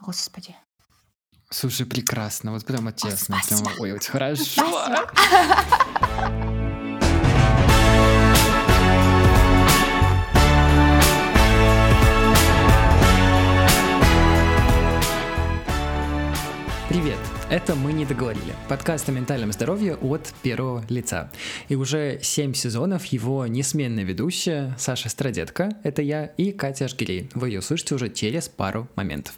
Господи. Слушай, прекрасно, вот прямо честно, О, прямо, ой, вот хорошо. Спасибо. Привет! Это «Мы не договорили» — подкаст о ментальном здоровье от первого лица. И уже семь сезонов его несменная ведущая Саша Страдетка, это я, и Катя Ашгирей. Вы ее слышите уже через пару моментов.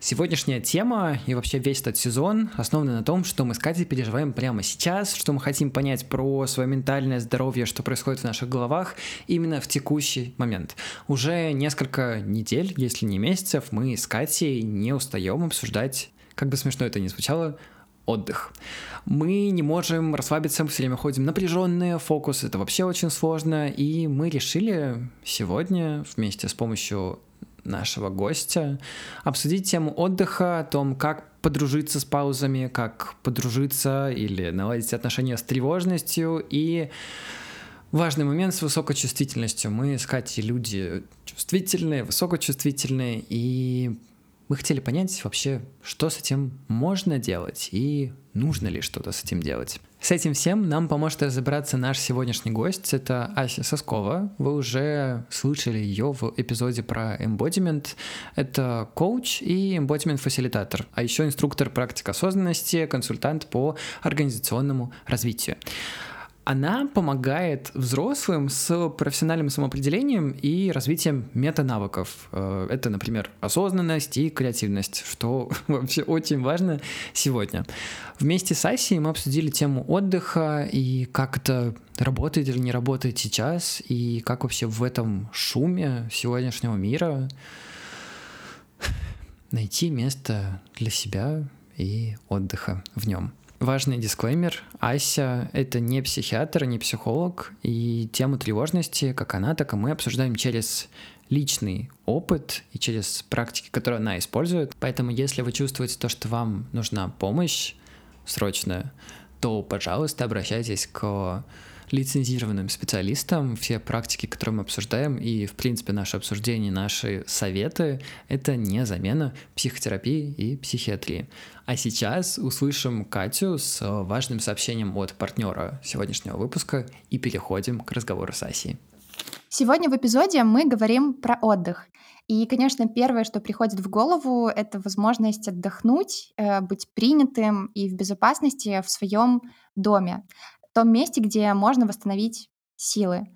Сегодняшняя тема и вообще весь этот сезон основан на том, что мы с Катей переживаем прямо сейчас, что мы хотим понять про свое ментальное здоровье, что происходит в наших головах именно в текущий момент. Уже несколько недель, если не месяцев, мы с Катей не устаем обсуждать как бы смешно это ни звучало, отдых. Мы не можем расслабиться, мы все время ходим напряженные, фокус это вообще очень сложно, и мы решили сегодня вместе с помощью нашего гостя обсудить тему отдыха, о том, как подружиться с паузами, как подружиться или наладить отношения с тревожностью и Важный момент с высокочувствительностью. Мы с люди чувствительные, высокочувствительные, и мы хотели понять вообще, что с этим можно делать и нужно ли что-то с этим делать. С этим всем нам поможет разобраться наш сегодняшний гость. Это Ася Соскова. Вы уже слышали ее в эпизоде про embodiment. Это коуч и embodiment-фасилитатор, а еще инструктор практик осознанности, консультант по организационному развитию она помогает взрослым с профессиональным самоопределением и развитием метанавыков. Э, это, например, осознанность и креативность, что вообще очень важно сегодня. Вместе с Асей мы обсудили тему отдыха и как это работает или не работает сейчас, и как вообще в этом шуме сегодняшнего мира найти место для себя и отдыха в нем. Важный дисклеймер. Ася — это не психиатр, не психолог, и тему тревожности, как она, так и мы обсуждаем через личный опыт и через практики, которые она использует. Поэтому если вы чувствуете то, что вам нужна помощь срочная, то, пожалуйста, обращайтесь к лицензированным специалистам. Все практики, которые мы обсуждаем, и, в принципе, наше обсуждение, наши советы — это не замена психотерапии и психиатрии. А сейчас услышим Катю с важным сообщением от партнера сегодняшнего выпуска и переходим к разговору с Асей. Сегодня в эпизоде мы говорим про отдых. И, конечно, первое, что приходит в голову, это возможность отдохнуть, э, быть принятым и в безопасности в своем доме том месте, где можно восстановить силы.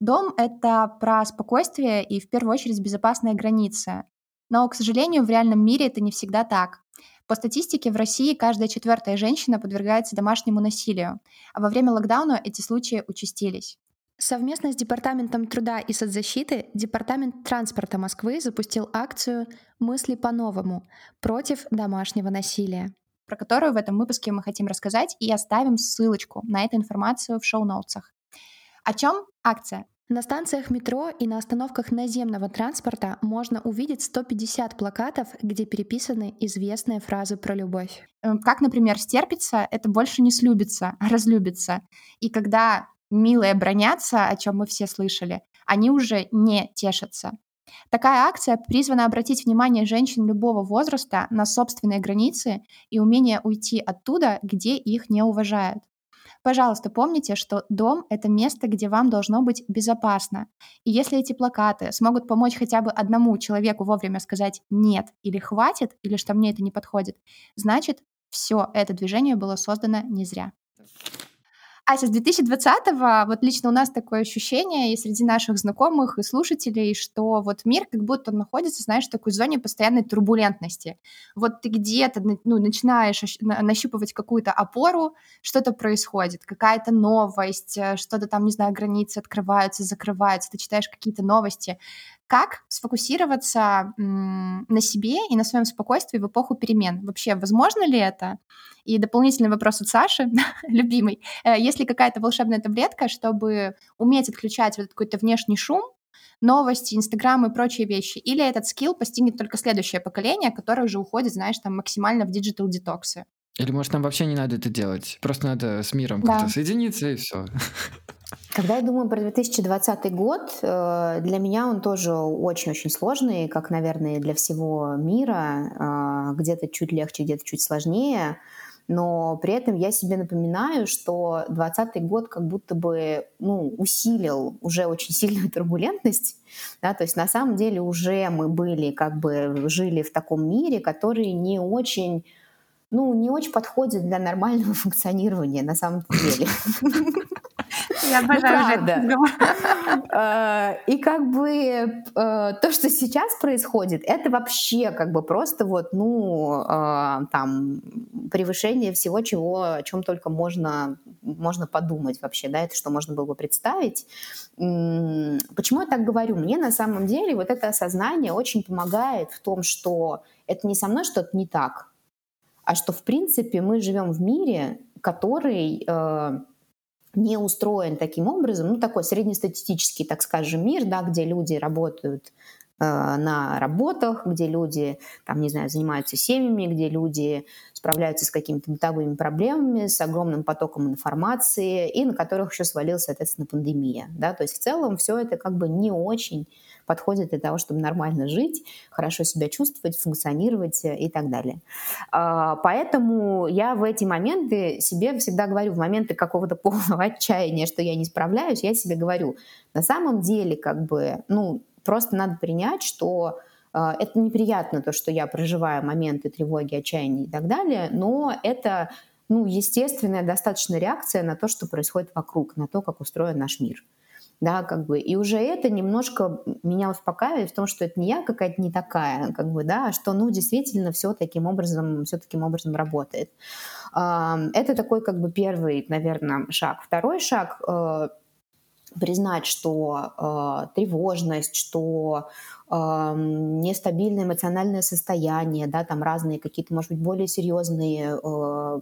Дом — это про спокойствие и, в первую очередь, безопасные границы. Но, к сожалению, в реальном мире это не всегда так. По статистике, в России каждая четвертая женщина подвергается домашнему насилию, а во время локдауна эти случаи участились. Совместно с Департаментом труда и соцзащиты Департамент транспорта Москвы запустил акцию «Мысли по-новому» против домашнего насилия про которую в этом выпуске мы хотим рассказать, и оставим ссылочку на эту информацию в шоу-ноутсах. О чем акция? На станциях метро и на остановках наземного транспорта можно увидеть 150 плакатов, где переписаны известные фразы про любовь. Эм, как, например, «стерпится» — это больше не слюбится, а разлюбится. И когда милые бронятся, о чем мы все слышали, они уже не тешатся. Такая акция призвана обратить внимание женщин любого возраста на собственные границы и умение уйти оттуда, где их не уважают. Пожалуйста, помните, что дом — это место, где вам должно быть безопасно. И если эти плакаты смогут помочь хотя бы одному человеку вовремя сказать «нет» или «хватит», или что мне это не подходит, значит, все это движение было создано не зря. Ася, с 2020-го вот лично у нас такое ощущение и среди наших знакомых и слушателей, что вот мир как будто находится, знаешь, в такой зоне постоянной турбулентности. Вот ты где-то ну, начинаешь нащупывать какую-то опору, что-то происходит, какая-то новость, э, что-то там, не знаю, границы открываются, закрываются, ты читаешь какие-то новости. Как сфокусироваться на себе и на своем спокойствии в эпоху перемен? Вообще, возможно ли это? И дополнительный вопрос от Саши, любимый. Э, есть ли какая-то волшебная таблетка, чтобы уметь отключать вот какой-то внешний шум, новости, Инстаграм и прочие вещи? Или этот скилл постигнет только следующее поколение, которое уже уходит, знаешь, там максимально в digital детоксы? Или, может, нам вообще не надо это делать? Просто надо с миром да. как-то соединиться и все. Когда я думаю про 2020 год, э, для меня он тоже очень-очень сложный, как, наверное, для всего мира. Э, где-то чуть легче, где-то чуть сложнее. Но при этом я себе напоминаю, что 2020 год как будто бы ну, усилил уже очень сильную турбулентность. Да? То есть на самом деле уже мы были, как бы жили в таком мире, который не очень ну, не очень подходит для нормального функционирования на самом деле. Я обожаю ну, э, И как бы э, то, что сейчас происходит, это вообще как бы просто вот, ну, э, там, превышение всего, чего, о чем только можно, можно подумать вообще, да, это что можно было бы представить. Почему я так говорю? Мне на самом деле вот это осознание очень помогает в том, что это не со мной что-то не так, а что, в принципе, мы живем в мире, который не устроен таким образом, ну такой среднестатистический, так скажем, мир, да, где люди работают э, на работах, где люди, там, не знаю, занимаются семьями, где люди справляются с какими-то бытовыми проблемами, с огромным потоком информации, и на которых еще свалилась, соответственно, пандемия. Да? То есть в целом все это как бы не очень подходит для того, чтобы нормально жить, хорошо себя чувствовать, функционировать э, и так далее. А, поэтому я в эти моменты себе всегда говорю, в моменты какого-то полного отчаяния, что я не справляюсь, я себе говорю, на самом деле, как бы, ну, просто надо принять, что а, это неприятно, то, что я проживаю моменты тревоги, отчаяния и так далее, но это ну, естественная достаточно реакция на то, что происходит вокруг, на то, как устроен наш мир да, как бы, и уже это немножко меня успокаивает в том, что это не я какая-то не такая, как бы, да, а что, ну, действительно все таким образом, все таким образом работает. Это такой, как бы, первый, наверное, шаг. Второй шаг э, признать, что э, тревожность, что э, нестабильное эмоциональное состояние, да, там разные какие-то, может быть, более серьезные э,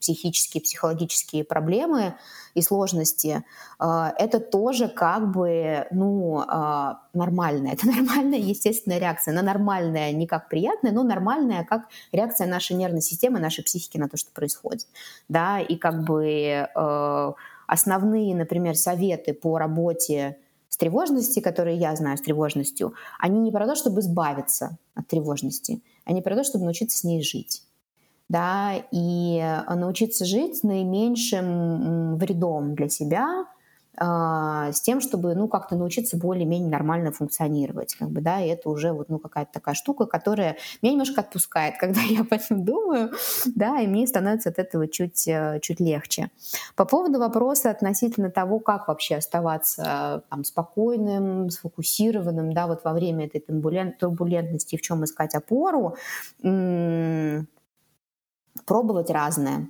психические, психологические проблемы и сложности, э, это тоже как бы, ну, э, нормальная, это нормальная естественная реакция, она нормальная не как приятная, но нормальная как реакция нашей нервной системы, нашей психики на то, что происходит, да, и как бы э, основные, например, советы по работе с тревожностью, которые я знаю с тревожностью, они не про то, чтобы избавиться от тревожности, они про то, чтобы научиться с ней жить. Да, и научиться жить с наименьшим вредом для себя, с тем, чтобы, ну, как-то научиться более-менее нормально функционировать, как бы, да, и это уже вот, ну, какая-то такая штука, которая меня немножко отпускает, когда я об этом думаю, да, и мне становится от этого чуть, э, чуть легче. По поводу вопроса относительно того, как вообще оставаться там спокойным, сфокусированным, да, вот во время этой турбулентности, в чем искать опору, пробовать разное.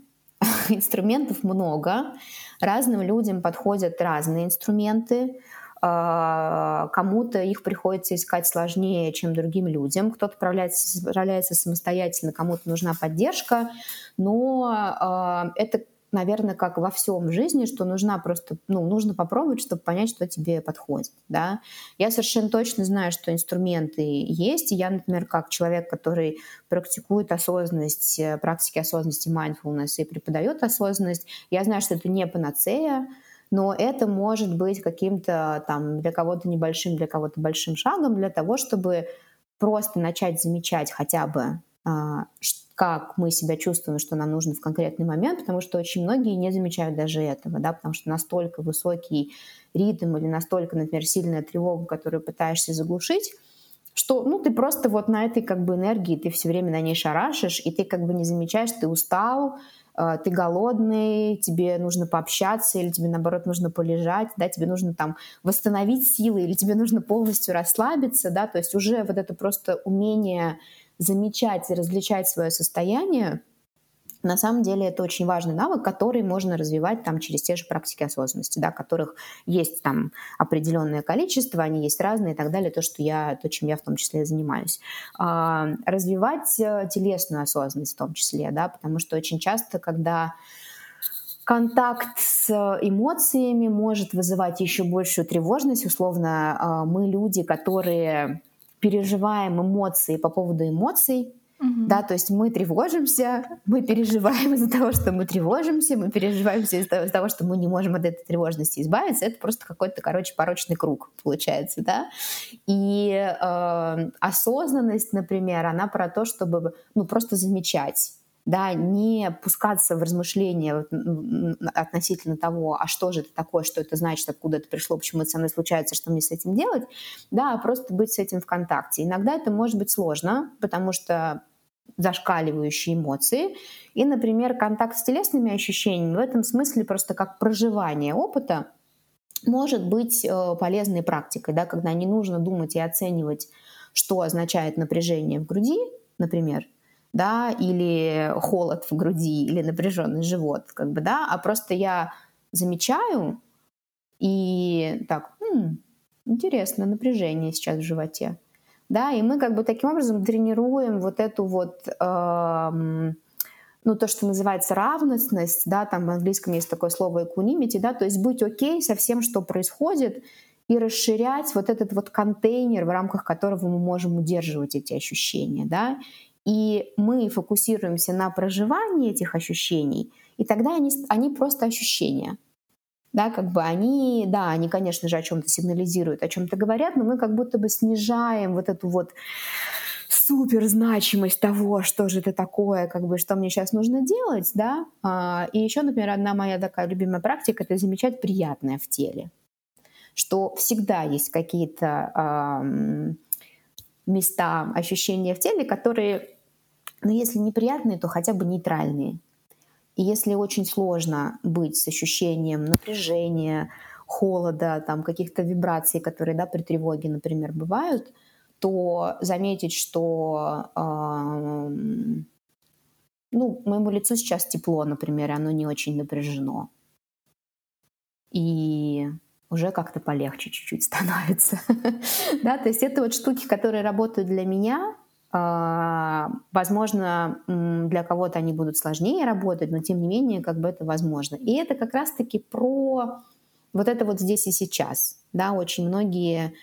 Инструментов много, Разным людям подходят разные инструменты. А, кому-то их приходится искать сложнее, чем другим людям. Кто-то справляется, справляется самостоятельно, кому-то нужна поддержка. Но а, это наверное, как во всем в жизни, что нужна просто, ну, нужно попробовать, чтобы понять, что тебе подходит, да. Я совершенно точно знаю, что инструменты есть, я, например, как человек, который практикует осознанность, э, практики осознанности mindfulness и преподает осознанность, я знаю, что это не панацея, но это может быть каким-то там для кого-то небольшим, для кого-то большим шагом для того, чтобы просто начать замечать хотя бы, а, как мы себя чувствуем, что нам нужно в конкретный момент, потому что очень многие не замечают даже этого, да, потому что настолько высокий ритм или настолько, например, сильная тревога, которую пытаешься заглушить, что ну, ты просто вот на этой как бы энергии, ты все время на ней шарашишь, и ты как бы не замечаешь, ты устал, э, ты голодный, тебе нужно пообщаться, или тебе, наоборот, нужно полежать, да, тебе нужно там восстановить силы, или тебе нужно полностью расслабиться, да, то есть уже вот это просто умение замечать и различать свое состояние, на самом деле это очень важный навык, который можно развивать там через те же практики осознанности, да, которых есть там определенное количество, они есть разные и так далее, то, что я, то, чем я в том числе занимаюсь. А, развивать э, телесную осознанность в том числе, да, потому что очень часто, когда контакт с эмоциями может вызывать еще большую тревожность, условно, а, мы люди, которые переживаем эмоции по поводу эмоций, Угу. Да, то есть мы тревожимся, мы переживаем из-за того, что мы тревожимся, мы переживаем из-за того, что мы не можем от этой тревожности избавиться. Это просто какой-то, короче, порочный круг получается, да. И э, осознанность, например, она про то, чтобы, ну, просто замечать да, не пускаться в размышления относительно того, а что же это такое, что это значит, откуда это пришло, почему это со мной случается, что мне с этим делать, да, а просто быть с этим в контакте. Иногда это может быть сложно, потому что зашкаливающие эмоции. И, например, контакт с телесными ощущениями в этом смысле просто как проживание опыта может быть э, полезной практикой, да, когда не нужно думать и оценивать, что означает напряжение в груди, например, да, или холод в груди, или напряженный живот, как бы, да, а просто я замечаю и так, м-м, интересно, напряжение сейчас в животе да, и мы как бы таким образом тренируем вот эту вот, эм, ну, то, что называется равностность, да, там в английском есть такое слово equanimity, да, то есть быть окей со всем, что происходит, и расширять вот этот вот контейнер, в рамках которого мы можем удерживать эти ощущения, да, и мы фокусируемся на проживании этих ощущений, и тогда они, они просто ощущения да, как бы они, да, они, конечно же, о чем-то сигнализируют, о чем-то говорят, но мы как будто бы снижаем вот эту вот супер значимость того, что же это такое, как бы, что мне сейчас нужно делать, да. А, и еще, например, одна моя такая любимая практика — это замечать приятное в теле, что всегда есть какие-то места, ощущения в теле, которые, ну, если неприятные, то хотя бы нейтральные. И если очень сложно быть с ощущением напряжения, холода, там каких-то вибраций, которые да, при тревоге, например, бывают, то заметить, что э, ну, моему лицу сейчас тепло, например, оно не очень напряжено. И уже как-то полегче чуть-чуть становится. да, то есть это вот штуки, которые работают для меня, возможно, для кого-то они будут сложнее работать, но тем не менее, как бы это возможно. И это как раз-таки про вот это вот здесь и сейчас. Да, очень многие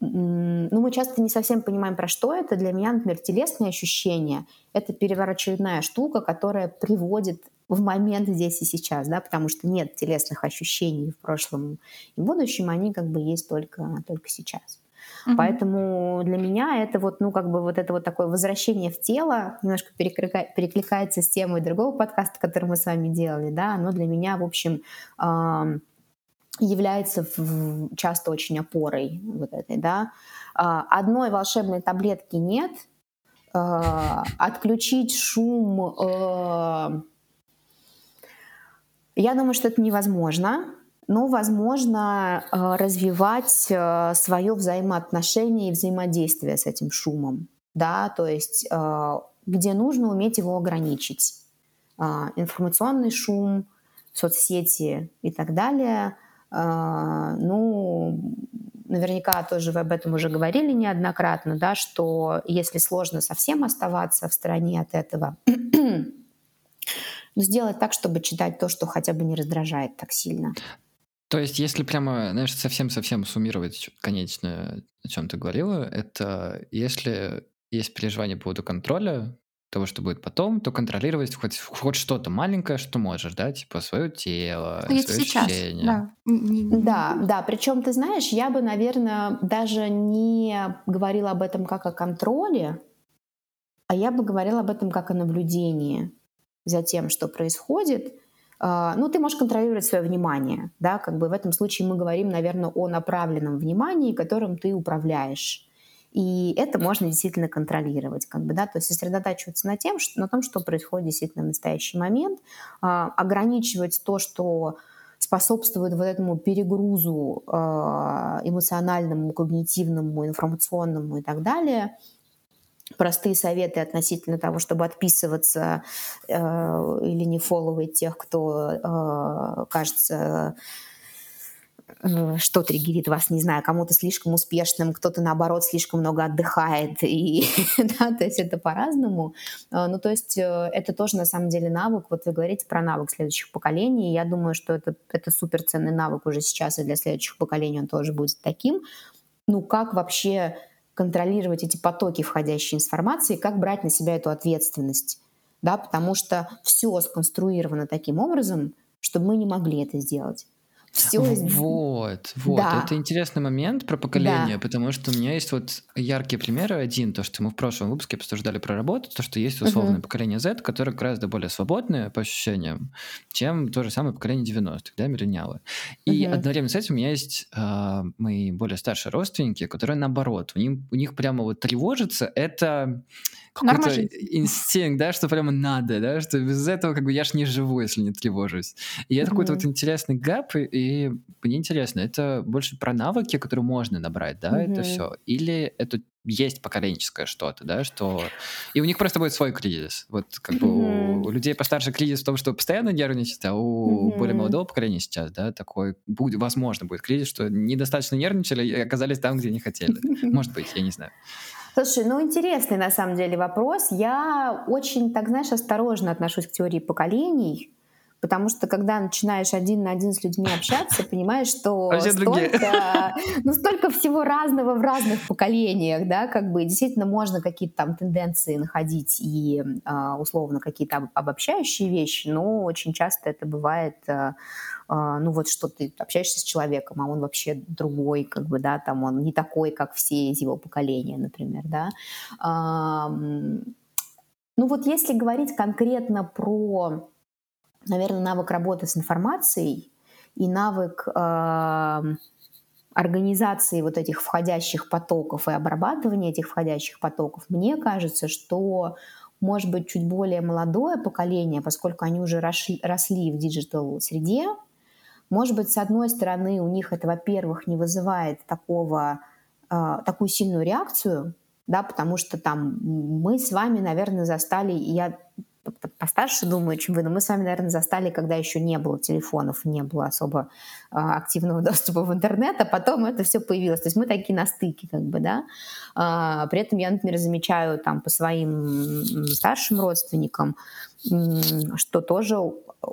ну, мы часто не совсем понимаем, про что это. Для меня, например, телесные ощущения — это переворочерная штука, которая приводит в момент здесь и сейчас, да, потому что нет телесных ощущений в прошлом и будущем, они как бы есть только, только сейчас. Угу. Поэтому для меня это вот, ну, как бы вот это вот такое возвращение в тело немножко переклика... перекликается с темой другого подкаста, который мы с вами делали, да, оно для меня, в общем, является часто очень опорой вот этой, да. Э, одной волшебной таблетки нет, э, отключить шум, э, я думаю, что это невозможно но возможно э, развивать э, свое взаимоотношение и взаимодействие с этим шумом, да, то есть э, где нужно уметь его ограничить. Информационный шум, соцсети и так далее, ну, наверняка тоже вы об этом уже говорили неоднократно, да, что если сложно совсем оставаться в стороне от этого, но сделать так, чтобы читать то, что хотя бы не раздражает так сильно. То есть, если прямо, знаешь, совсем-совсем суммировать конечно, о чем ты говорила, это если есть переживание по поводу контроля, того, что будет потом, то контролировать хоть, хоть что-то маленькое, что можешь, да, типа свое тело, свое сейчас, ощущение. Да. да, да. Причем, ты знаешь, я бы, наверное, даже не говорила об этом как о контроле, а я бы говорила об этом как о наблюдении за тем, что происходит, ну, ты можешь контролировать свое внимание, да, как бы в этом случае мы говорим, наверное, о направленном внимании, которым ты управляешь. И это можно действительно контролировать, как бы, да, то есть сосредотачиваться на, тем, что, на том, что происходит действительно в настоящий момент, а, ограничивать то, что способствует вот этому перегрузу а, эмоциональному, когнитивному, информационному и так далее – простые советы относительно того, чтобы отписываться э, или не фолловить тех, кто э, кажется э, что триггерит вас, не знаю, кому-то слишком успешным, кто-то наоборот слишком много отдыхает, и да, то есть это по-разному. Э, ну, то есть э, это тоже на самом деле навык. Вот вы говорите про навык следующих поколений. Я думаю, что это, это суперценный навык уже сейчас, и для следующих поколений он тоже будет таким. Ну, как вообще контролировать эти потоки входящей информации, как брать на себя эту ответственность. Да, потому что все сконструировано таким образом, чтобы мы не могли это сделать все. Вот, вот. Да. Это интересный момент про поколение, да. потому что у меня есть вот яркие примеры. Один, то, что мы в прошлом выпуске обсуждали про работу, то, что есть условное uh-huh. поколение Z, которое гораздо более свободное по ощущениям, чем то же самое поколение 90-х, да, миллениалы. И uh-huh. одновременно с этим у меня есть э, мои более старшие родственники, которые наоборот, у них, у них прямо вот тревожится это какой-то инстинкт, да, что прямо надо, да, что без этого как бы я ж не живу, если не тревожусь. И это mm-hmm. какой-то вот интересный гэп, и, мне интересно, это больше про навыки, которые можно набрать, да, mm-hmm. это все, или это есть поколенческое что-то, да, что... И у них просто будет свой кризис. Вот как бы mm-hmm. у, у людей постарше кризис в том, что постоянно нервничать, а у mm-hmm. более молодого поколения сейчас, да, такой, будет, возможно, будет кризис, что недостаточно нервничали и оказались там, где не хотели. Может быть, я не знаю. Слушай, ну интересный на самом деле вопрос. Я очень, так знаешь, осторожно отношусь к теории поколений, потому что когда начинаешь один на один с людьми общаться, понимаешь, что а столько, ну, столько всего разного в разных поколениях, да, как бы действительно можно какие-то там тенденции находить и а, условно какие-то обобщающие вещи, но очень часто это бывает а, ну вот что ты общаешься с человеком, а он вообще другой, как бы, да, там он не такой, как все из его поколения, например, да. Ну вот если говорить конкретно про, наверное, навык работы с информацией и навык организации вот этих входящих потоков и обрабатывания этих входящих потоков, мне кажется, что может быть, чуть более молодое поколение, поскольку они уже росли, росли в digital среде, может быть, с одной стороны, у них это, во-первых, не вызывает такого, э, такую сильную реакцию, да, потому что там мы с вами, наверное, застали, я постарше думаю, чем вы, но мы с вами, наверное, застали, когда еще не было телефонов, не было особо э, активного доступа в интернет, а потом это все появилось. То есть мы такие на стыке, как бы, да. Э, при этом я, например, замечаю там по своим старшим родственникам, что тоже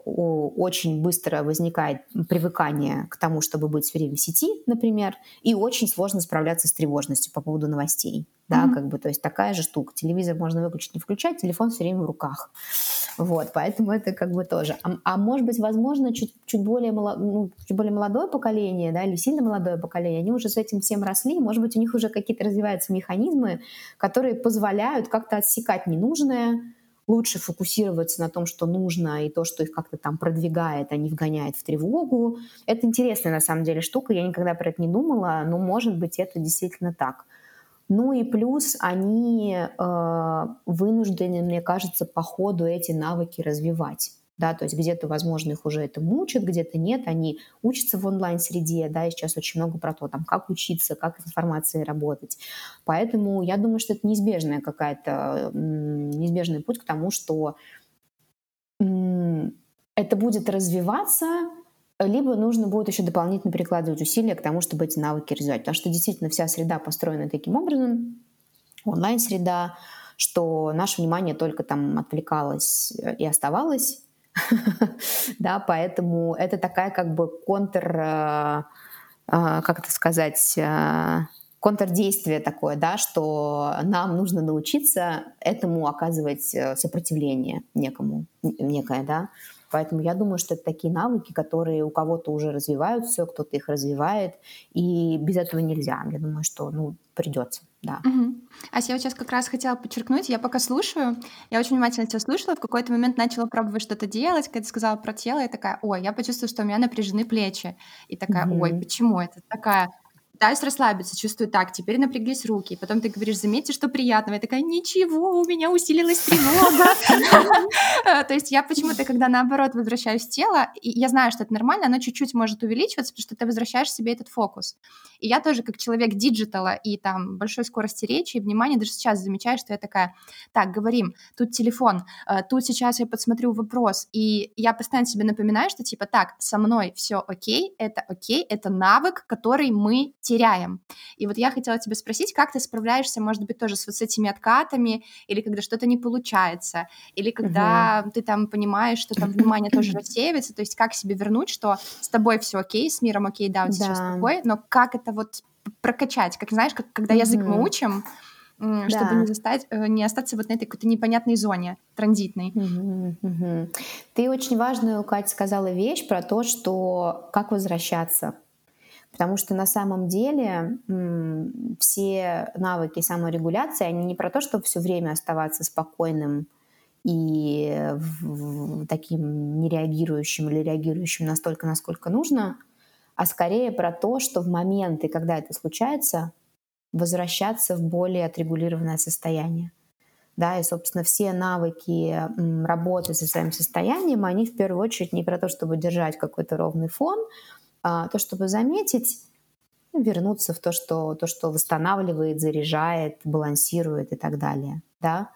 очень быстро возникает привыкание к тому, чтобы быть все время в сети, например, и очень сложно справляться с тревожностью по поводу новостей. Да, mm-hmm. как бы, то есть такая же штука. Телевизор можно выключить, не включать, телефон все время в руках. Вот, поэтому это как бы тоже. А, а может быть, возможно, чуть, чуть, более молод, ну, чуть более молодое поколение, да, или сильно молодое поколение, они уже с этим всем росли, может быть, у них уже какие-то развиваются механизмы, которые позволяют как-то отсекать ненужное, лучше фокусироваться на том, что нужно, и то, что их как-то там продвигает, а не вгоняет в тревогу. Это интересная на самом деле штука, я никогда про это не думала, но может быть это действительно так. Ну и плюс они э, вынуждены, мне кажется, по ходу эти навыки развивать да, то есть где-то, возможно, их уже это мучат, где-то нет, они учатся в онлайн-среде, да, и сейчас очень много про то, там, как учиться, как с информацией работать. Поэтому я думаю, что это неизбежная какая-то, неизбежный путь к тому, что это будет развиваться, либо нужно будет еще дополнительно перекладывать усилия к тому, чтобы эти навыки развивать. Потому что действительно вся среда построена таким образом, онлайн-среда, что наше внимание только там отвлекалось и оставалось да, поэтому это такая как бы контр, э, э, как это сказать, э, контрдействие такое, да, что нам нужно научиться этому оказывать сопротивление некому, некое, да. Поэтому я думаю, что это такие навыки, которые у кого-то уже развиваются, кто-то их развивает, и без этого нельзя. Я думаю, что ну, придется, да. Угу. Ася, я вот сейчас как раз хотела подчеркнуть, я пока слушаю, я очень внимательно тебя слушала, в какой-то момент начала пробовать что-то делать, когда ты сказала про тело, я такая, ой, я почувствовала, что у меня напряжены плечи. И такая, угу. ой, почему это? Такая, пытаюсь расслабиться, чувствую так, теперь напряглись руки. Потом ты говоришь, заметьте, что приятного. Я такая, ничего, у меня усилилась тревога. То есть я почему-то, когда наоборот возвращаюсь в тело, я знаю, что это нормально, оно чуть-чуть может увеличиваться, потому что ты возвращаешь себе этот фокус. И я тоже, как человек digital а и там большой скорости речи и внимания, даже сейчас замечаю, что я такая, так, говорим, тут телефон, э, тут сейчас я подсмотрю вопрос. И я постоянно себе напоминаю, что типа, так, со мной все окей, это окей, это навык, который мы теряем. И вот я хотела тебя спросить, как ты справляешься, может быть, тоже с вот с этими откатами, или когда что-то не получается, или когда uh-huh. ты там понимаешь, что там внимание тоже рассеивается, то есть как себе вернуть, что с тобой все окей, с миром окей, да, вот сейчас такой, но как это вот прокачать, как знаешь, как когда язык мы учим, чтобы да. не, застать, э, не остаться вот на этой какой-то непонятной зоне транзитной. Угу, угу. Ты очень важную, Катя, сказала вещь про то, что как возвращаться. Потому что на самом деле все навыки саморегуляции, они не про то, чтобы все время оставаться спокойным и таким нереагирующим или реагирующим настолько, насколько нужно, а скорее про то, что в моменты, когда это случается, возвращаться в более отрегулированное состояние. Да, и, собственно, все навыки работы со своим состоянием, они в первую очередь не про то, чтобы держать какой-то ровный фон, то, чтобы заметить, ну, вернуться в то, что, то, что восстанавливает, заряжает, балансирует и так далее. Да?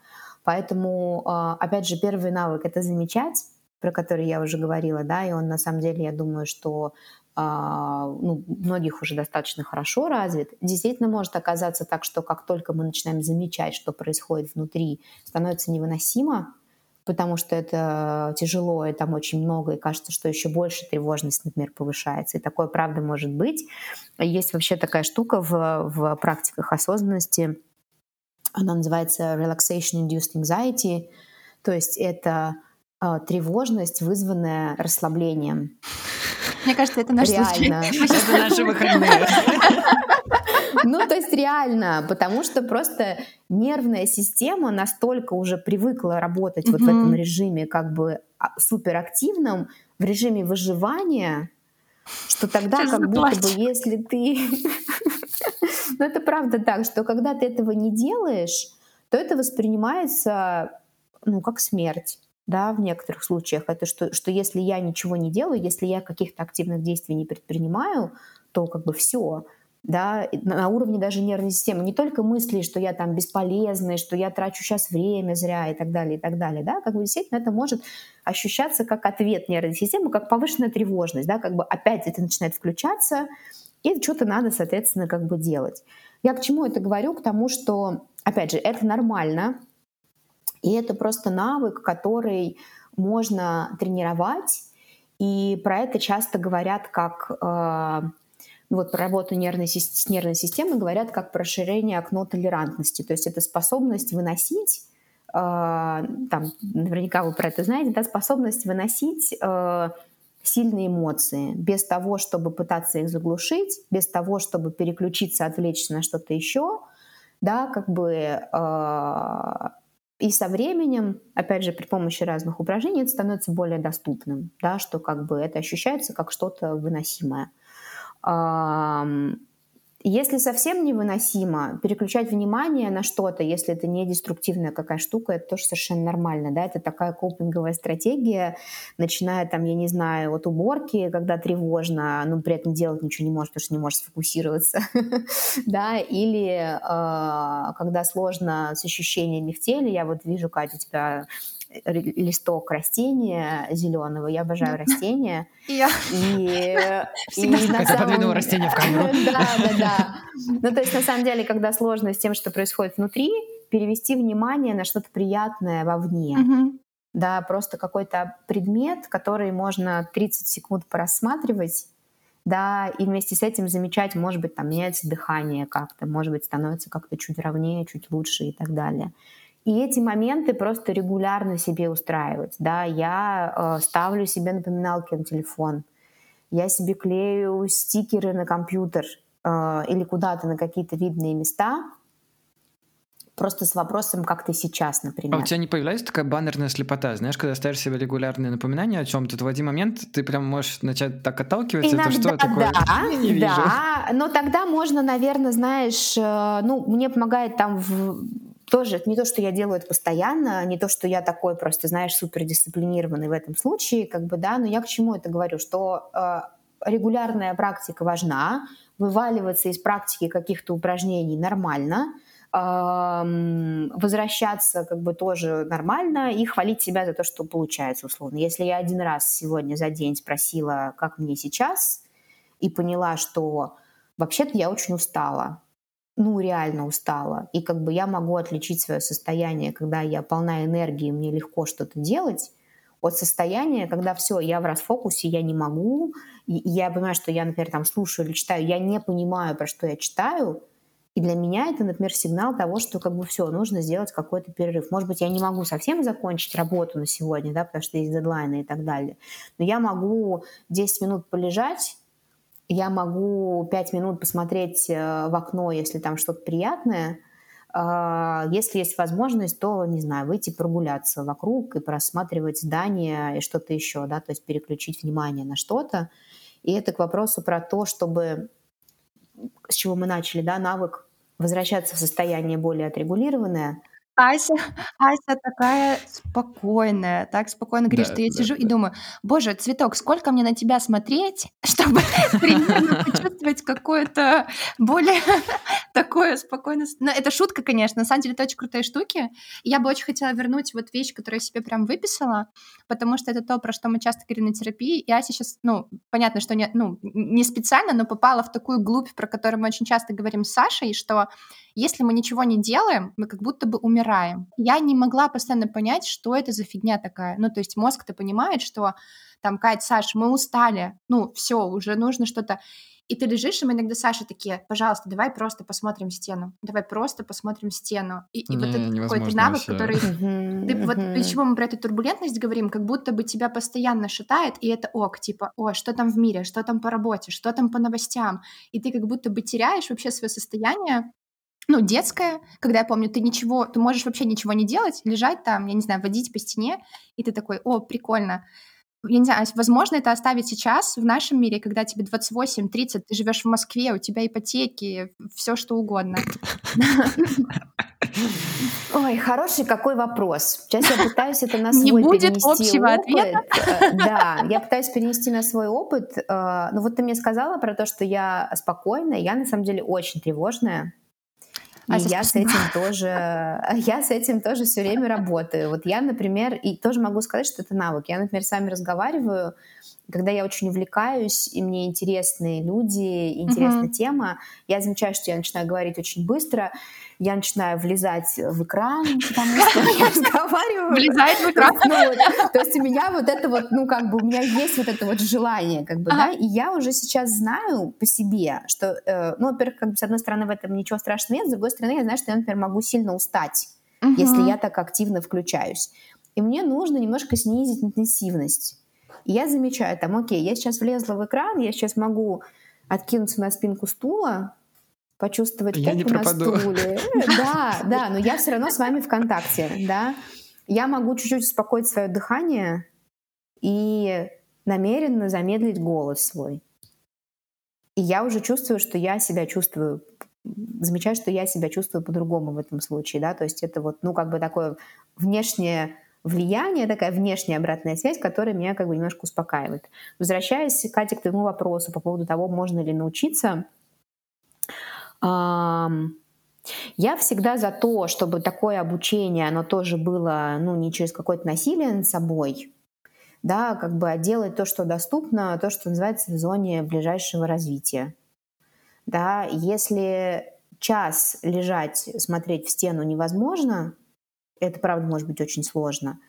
Поэтому, а, опять же, первый навык — это замечать, про который я уже говорила, да, и он на самом деле, я думаю, что а, ну, многих уже достаточно хорошо развит, действительно может оказаться так, что как только мы начинаем замечать, что происходит внутри, становится невыносимо, потому что это тяжело, и там очень много, и кажется, что еще больше тревожность, например, повышается. И такое, правда, может быть. Есть вообще такая штука в, в практиках осознанности, она называется relaxation induced anxiety, то есть это э, тревожность, вызванная расслаблением. Мне кажется, это наш реально. случай. Это наши выходные. Ну, то есть реально, потому что просто нервная система настолько уже привыкла работать вот в этом режиме как бы а, суперактивном, в режиме выживания, что тогда Сейчас как будто бы если ты... Ну, это правда так, что когда ты этого не делаешь, то это воспринимается, ну, как смерть да, в некоторых случаях, это что, что если я ничего не делаю, если я каких-то активных действий не предпринимаю, то как бы все, да, на уровне даже нервной системы, не только мысли, что я там бесполезный, что я трачу сейчас время зря и так далее, и так далее, да, как бы действительно это может ощущаться как ответ нервной системы, как повышенная тревожность, да, как бы опять это начинает включаться, и что-то надо, соответственно, как бы делать. Я к чему это говорю? К тому, что, опять же, это нормально, и это просто навык, который можно тренировать. И про это часто говорят как э, вот про работу нервной, с нервной системой говорят как про расширение окно толерантности. То есть это способность выносить, э, там, наверняка вы про это знаете, да, способность выносить э, сильные эмоции без того, чтобы пытаться их заглушить, без того, чтобы переключиться, отвлечься на что-то еще, да, как бы э, и со временем, опять же, при помощи разных упражнений это становится более доступным, да, что как бы это ощущается как что-то выносимое. Если совсем невыносимо, переключать внимание на что-то, если это не деструктивная какая штука, это тоже совершенно нормально, да, это такая копинговая стратегия, начиная там, я не знаю, от уборки, когда тревожно, но при этом делать ничего не можешь, потому что не можешь сфокусироваться, да, или а, когда сложно с ощущениями в теле, я вот вижу, Катя, у тебя листок растения зеленого. Я обожаю растения. Я. И, Всегда подвинула растение в камеру. Да, да, да. Ну, то есть, на самом деле, когда сложно с тем, что происходит внутри, перевести внимание на что-то приятное вовне. Да, просто какой-то предмет, который можно 30 секунд порассматривать, да, и вместе с этим замечать, может быть, там меняется дыхание как-то, может быть, становится как-то чуть ровнее, чуть лучше и так далее. И эти моменты просто регулярно себе устраивать. Да, я э, ставлю себе напоминалки на телефон, я себе клею стикеры на компьютер э, или куда-то на какие-то видные места, просто с вопросом, как ты сейчас, например. А у тебя не появляется такая баннерная слепота? Знаешь, когда ставишь себе регулярные напоминания о чем-то, то в один момент ты прям можешь начать так отталкиваться, Иногда, это что такое? Да, не вижу. да, но тогда можно, наверное, знаешь, э, ну, мне помогает там в тоже не то, что я делаю это постоянно, не то, что я такой просто, знаешь, супердисциплинированный в этом случае, как бы, да, но я к чему это говорю, что э, регулярная практика важна, вываливаться из практики каких-то упражнений нормально, возвращаться как бы тоже нормально и хвалить себя за то, что получается условно. Если я один раз сегодня за день спросила, как мне сейчас, и поняла, что вообще-то я очень устала, ну, реально устала. И как бы я могу отличить свое состояние, когда я полна энергии, мне легко что-то делать, от состояния, когда все, я в расфокусе, я не могу, и я понимаю, что я, например, там слушаю или читаю, я не понимаю, про что я читаю, и для меня это, например, сигнал того, что как бы все, нужно сделать какой-то перерыв. Может быть, я не могу совсем закончить работу на сегодня, да, потому что есть дедлайны и так далее, но я могу 10 минут полежать, я могу 5 минут посмотреть э, в окно, если там что-то приятное, а, если есть возможность, то, не знаю, выйти прогуляться вокруг и просматривать здания и что-то еще, да, то есть переключить внимание на что-то. И это к вопросу про то, чтобы, с чего мы начали, да, навык возвращаться в состояние более отрегулированное – Ася, Ася такая спокойная, так спокойно говорит, да, что я да, сижу да. и думаю, боже, цветок, сколько мне на тебя смотреть, чтобы примерно почувствовать какое-то более такое спокойное... Но это шутка, конечно, на самом деле это очень крутые штуки. Я бы очень хотела вернуть вот вещь, которую я себе прям выписала, потому что это то, про что мы часто говорим на терапии, и Ася сейчас, ну, понятно, что не, ну, не специально, но попала в такую глубь, про которую мы очень часто говорим с Сашей, что если мы ничего не делаем, мы как будто бы умираем. Я не могла постоянно понять, что это за фигня такая. Ну, то есть мозг-то понимает, что там, Кать, Саш, мы устали, ну, все, уже нужно что-то. И ты лежишь, и мы иногда Саша такие, пожалуйста, давай просто посмотрим стену, давай просто посмотрим стену. И, и не, вот это какой-то навык, вообще. который... ты, вот почему мы про эту турбулентность говорим, как будто бы тебя постоянно шатает, и это ок, типа, о, что там в мире, что там по работе, что там по новостям. И ты как будто бы теряешь вообще свое состояние, ну, детская, когда я помню, ты ничего, ты можешь вообще ничего не делать, лежать там, я не знаю, водить по стене, и ты такой, о, прикольно. Я не знаю, возможно это оставить сейчас в нашем мире, когда тебе 28-30, ты живешь в Москве, у тебя ипотеки, все что угодно. Ой, хороший какой вопрос. Сейчас я пытаюсь это на свой Не будет общего опыт. ответа. Э, да, я пытаюсь перенести на свой опыт. Э, ну вот ты мне сказала про то, что я спокойная. Я на самом деле очень тревожная. А и я с этим тоже, я с этим тоже все время работаю. Вот я, например, и тоже могу сказать, что это навык. Я, например, с вами разговариваю, когда я очень увлекаюсь, и мне интересны люди, интересна uh-huh. тема, я замечаю, что я начинаю говорить очень быстро, я начинаю влезать в экран, потому что я разговариваю. Влезает в экран? То есть у меня вот это вот, ну как бы у меня есть вот это вот желание, как бы, да, и я уже сейчас знаю по себе, что, э, ну, во-первых, как бы с одной стороны в этом ничего страшного нет, с другой стороны я знаю, что я, например, могу сильно устать, если я так активно включаюсь. И мне нужно немножко снизить интенсивность. И я замечаю, там, окей, я сейчас влезла в экран, я сейчас могу откинуться на спинку стула, почувствовать я попу на стуле. Да, да, но я все равно с вами в контакте, да. Я могу чуть-чуть успокоить свое дыхание и намеренно замедлить голос свой. И я уже чувствую, что я себя чувствую, замечаю, что я себя чувствую по-другому в этом случае, да, то есть это вот, ну, как бы такое внешнее влияние, такая внешняя обратная связь, которая меня как бы немножко успокаивает. Возвращаясь, Катя, к твоему вопросу по поводу того, можно ли научиться, я всегда за то, чтобы такое обучение, оно тоже было, ну, не через какое-то насилие над собой, да, как бы а делать то, что доступно, то, что называется в зоне ближайшего развития. Да, если час лежать, смотреть в стену невозможно, это правда может быть очень сложно.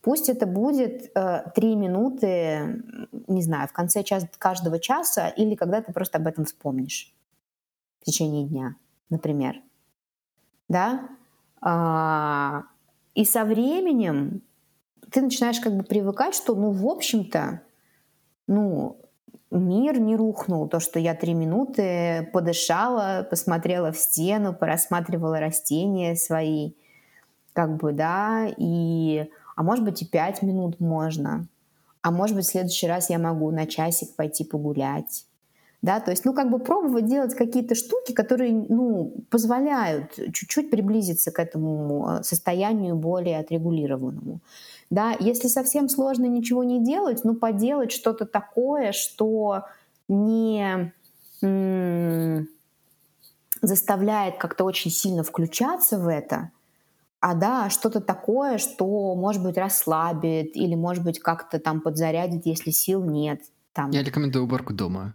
Пусть это будет э, три минуты, не знаю, в конце час, каждого часа или когда ты просто об этом вспомнишь в течение дня, например. Да? А, и со временем ты начинаешь как бы привыкать, что, ну, в общем-то, ну, мир не рухнул. То, что я три минуты подышала, посмотрела в стену, порассматривала растения свои, как бы, да, и, а может быть, и пять минут можно. А может быть, в следующий раз я могу на часик пойти погулять да, то есть, ну, как бы пробовать делать какие-то штуки, которые, ну, позволяют чуть-чуть приблизиться к этому э, состоянию более отрегулированному. Да, если совсем сложно ничего не делать, ну, поделать что-то такое, что не заставляет как-то очень сильно включаться в это, а да, что-то такое, что, может быть, расслабит или, может быть, как-то там подзарядит, если сил нет – там. Я рекомендую уборку дома.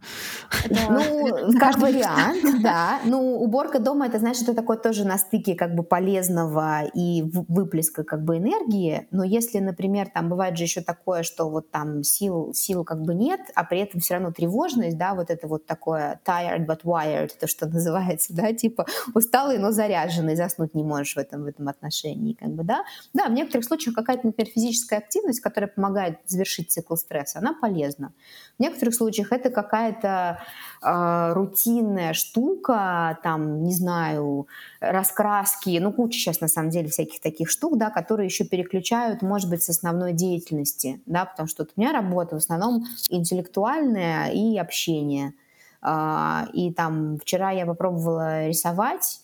Ну, как вариант, да. Ну, уборка дома, это значит, это такое тоже на стыке как бы полезного и выплеска как бы энергии. Но если, например, там бывает же еще такое, что вот там сил, сил как бы нет, а при этом все равно тревожность, да, вот это вот такое tired but wired, то, что называется, да, типа усталый, но заряженный, заснуть не можешь в этом, в этом отношении, как бы, да. Да, в некоторых случаях какая-то, например, физическая активность, которая помогает завершить цикл стресса, она полезна. В некоторых случаях это какая-то э, рутинная штука, там, не знаю, раскраски, ну, куча сейчас на самом деле всяких таких штук, да, которые еще переключают, может быть, с основной деятельности, да, потому что вот у меня работа в основном интеллектуальная и общение. Э, и там вчера я попробовала рисовать,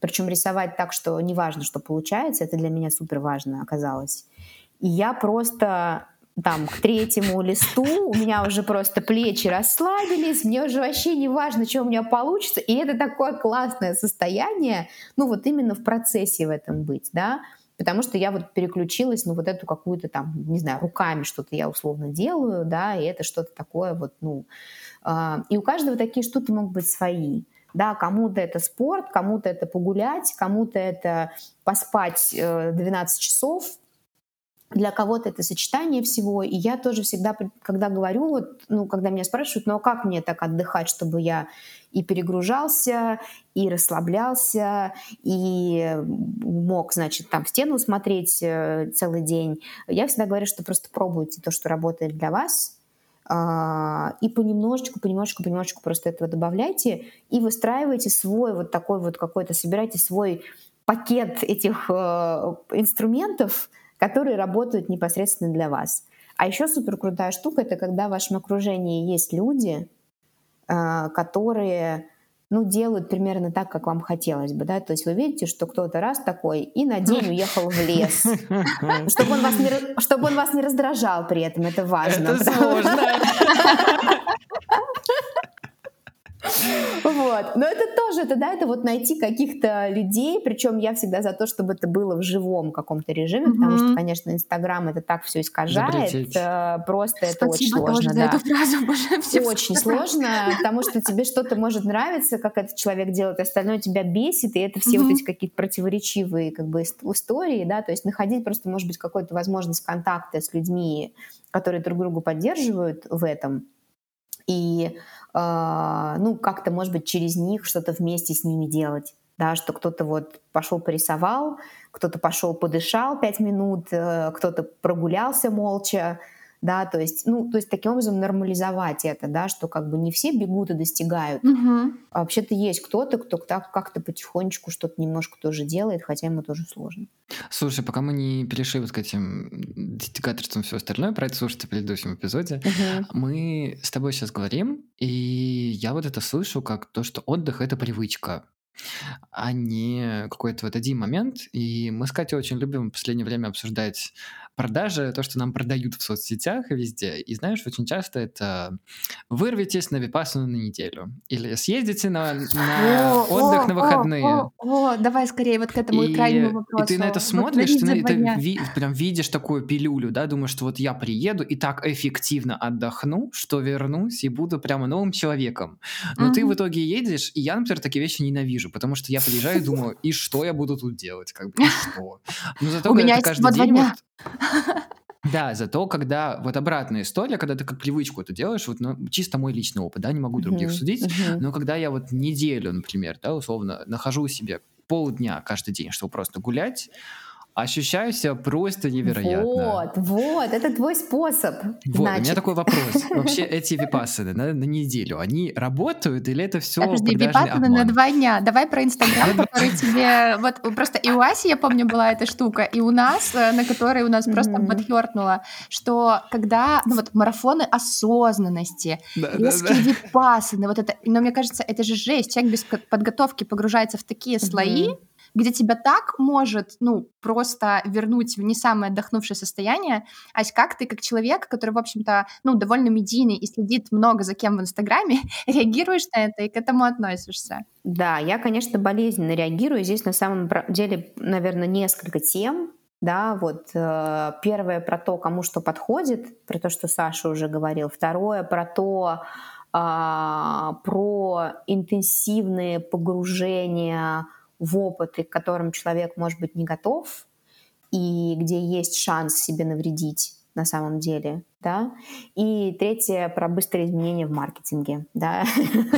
причем рисовать так, что неважно, что получается, это для меня супер важно оказалось. И я просто там, к третьему листу у меня уже просто плечи расслабились, мне уже вообще не важно, что у меня получится, и это такое классное состояние, ну вот именно в процессе в этом быть, да, потому что я вот переключилась, ну вот эту какую-то там, не знаю, руками что-то я условно делаю, да, и это что-то такое вот, ну, э, и у каждого такие штуки могут быть свои, да, кому-то это спорт, кому-то это погулять, кому-то это поспать э, 12 часов, для кого-то это сочетание всего. И я тоже всегда, когда говорю, вот, ну, когда меня спрашивают, ну а как мне так отдыхать, чтобы я и перегружался, и расслаблялся, и мог, значит, там стену смотреть э, целый день. Я всегда говорю, что просто пробуйте то, что работает для вас, а, и понемножечку, понемножечку, понемножечку просто этого добавляйте и выстраивайте свой вот такой вот какой-то, собирайте свой пакет этих э, инструментов, которые работают непосредственно для вас. А еще супер крутая штука это когда в вашем окружении есть люди, э, которые ну, делают примерно так, как вам хотелось бы, да, то есть вы видите, что кто-то раз такой и на день уехал в лес, чтобы он вас не, чтобы он вас не раздражал при этом, это важно. Это сложно. Вот. Но это тоже, это, да, это вот найти каких-то людей, причем я всегда за то, чтобы это было в живом каком-то режиме, mm-hmm. потому что, конечно, Инстаграм это так все искажает, Запретить. Э, просто Спасибо это очень сложно. Да. эту фразу, боже, все очень сложно, потому что тебе что-то может нравиться, как этот человек делает, остальное тебя бесит, и это все mm-hmm. вот эти какие-то противоречивые как бы истории, да, то есть находить просто, может быть, какую-то возможность контакта с людьми, которые друг друга поддерживают в этом, и ну как-то, может быть, через них что-то вместе с ними делать. Да, что кто-то вот пошел порисовал, кто-то пошел подышал пять минут, э, кто-то прогулялся молча, да, то есть, ну, то есть таким образом нормализовать это, да, что как бы не все бегут и достигают, угу. а вообще-то есть кто-то, кто так как-то потихонечку что-то немножко тоже делает, хотя ему тоже сложно. Слушай, пока мы не перешли вот к этим достигаторствам и все остальное, про это слушайте в предыдущем эпизоде, угу. мы с тобой сейчас говорим, и я вот это слышу как то, что отдых — это привычка, а не какой-то вот один момент. И мы с Катей очень любим в последнее время обсуждать продажи, то, что нам продают в соцсетях и везде. И знаешь, очень часто это вырвитесь на випасану на неделю. Или съездите на, на о, отдых о, на выходные. О, о, о, давай скорее вот к этому и, крайнему вопросу. И ты на это смотришь, ты на это ви, прям видишь такую пилюлю, да, думаешь, что вот я приеду и так эффективно отдохну, что вернусь и буду прямо новым человеком. Но mm-hmm. ты в итоге едешь, и я, например, такие вещи ненавижу, потому что я приезжаю и думаю, и что я буду тут делать, как бы, и что? Но зато У меня каждый день вот да, зато когда вот обратная история, когда ты как привычку это делаешь, вот ну, чисто мой личный опыт, да, не могу других uh-huh, судить, uh-huh. но когда я вот неделю, например, да, условно, нахожу себе полдня каждый день, чтобы просто гулять, Ощущаю себя просто невероятно. Вот, вот, это твой способ. Вот, значит. у меня такой вопрос. Вообще эти випассаны на, на неделю, они работают или это все Подожди, випассаны на два дня. Давай про Инстаграм, который тебе... Вот просто и у Аси, я помню, была эта штука, и у нас, э, на которой у нас просто подхёртнуло, что когда, ну вот, марафоны осознанности, резкие випассаны, вот это... Но мне кажется, это же жесть. Человек без подготовки погружается в такие слои, где тебя так может, ну, просто вернуть в не самое отдохнувшее состояние. Ась, как ты, как человек, который, в общем-то, ну, довольно медийный и следит много за кем в Инстаграме, реагируешь на это и к этому относишься? Да, я, конечно, болезненно реагирую. Здесь на самом деле, наверное, несколько тем. да, вот э, первое про то, кому что подходит, про то, что Саша уже говорил, второе про то, э, про интенсивные погружения в опыты, к которым человек может быть не готов, и где есть шанс себе навредить на самом деле да, и третье про быстрые изменения в маркетинге, да,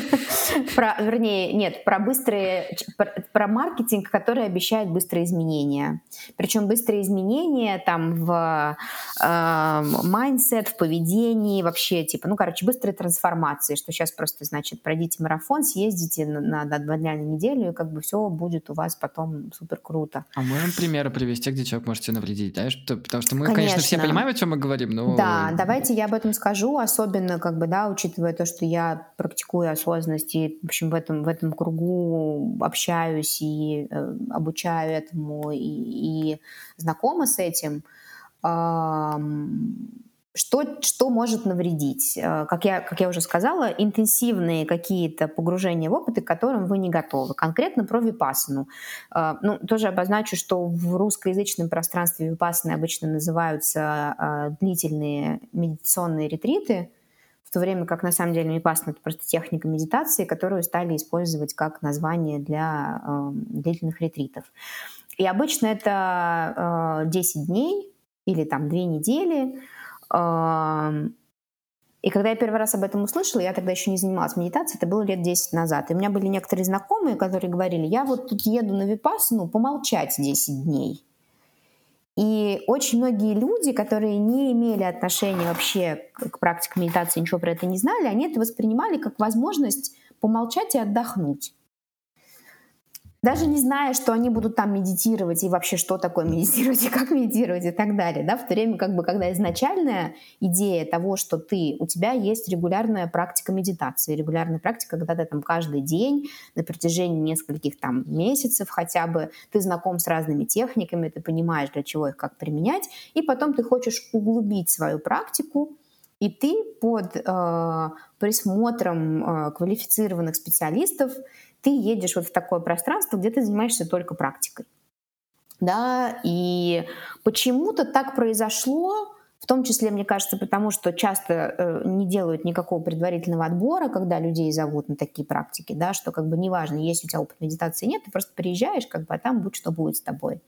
про, вернее, нет, про быстрые, про, про маркетинг, который обещает быстрые изменения, причем быстрые изменения там в э, mindset, в поведении, вообще, типа, ну, короче, быстрые трансформации, что сейчас просто, значит, пройдите марафон, съездите на, на, на два дня на неделю, и как бы все будет у вас потом супер круто. А можем примеры привести, где человек может себе навредить, да? Что, потому что мы, конечно, конечно все понимаем, о чем мы говорим, но... Да, давайте я об этом скажу, особенно, как бы, да, учитывая то, что я практикую осознанность и, в общем, в этом, в этом кругу общаюсь и э, обучаю этому и, и знакома с этим. Э, что, что может навредить? Э, как я, как я уже сказала, интенсивные какие-то погружения в опыты, к которым вы не готовы. Конкретно про випасану. Э, ну, тоже обозначу, что в русскоязычном пространстве випасаны обычно называются э, длительные медитационные ретриты, в то время как на самом деле випасана — это просто техника медитации, которую стали использовать как название для длительных ретритов. И обычно это 10 дней или там 2 недели — и когда я первый раз об этом услышала, я тогда еще не занималась медитацией, это было лет 10 назад. И у меня были некоторые знакомые, которые говорили, я вот тут еду на випассану помолчать 10 дней. И очень многие люди, которые не имели отношения вообще к практике медитации, ничего про это не знали, они это воспринимали как возможность помолчать и отдохнуть даже не зная, что они будут там медитировать и вообще что такое медитировать и как медитировать и так далее, да, в то время как бы когда изначальная идея того, что ты, у тебя есть регулярная практика медитации, регулярная практика, когда ты там каждый день на протяжении нескольких там месяцев хотя бы ты знаком с разными техниками, ты понимаешь, для чего их как применять, и потом ты хочешь углубить свою практику, и ты под э, присмотром э, квалифицированных специалистов ты едешь вот в такое пространство, где ты занимаешься только практикой. Да, и почему-то так произошло, в том числе, мне кажется, потому что часто э, не делают никакого предварительного отбора, когда людей зовут на такие практики, да, что как бы неважно, есть у тебя опыт медитации, нет, ты просто приезжаешь, как бы, а там будь что будет с тобой.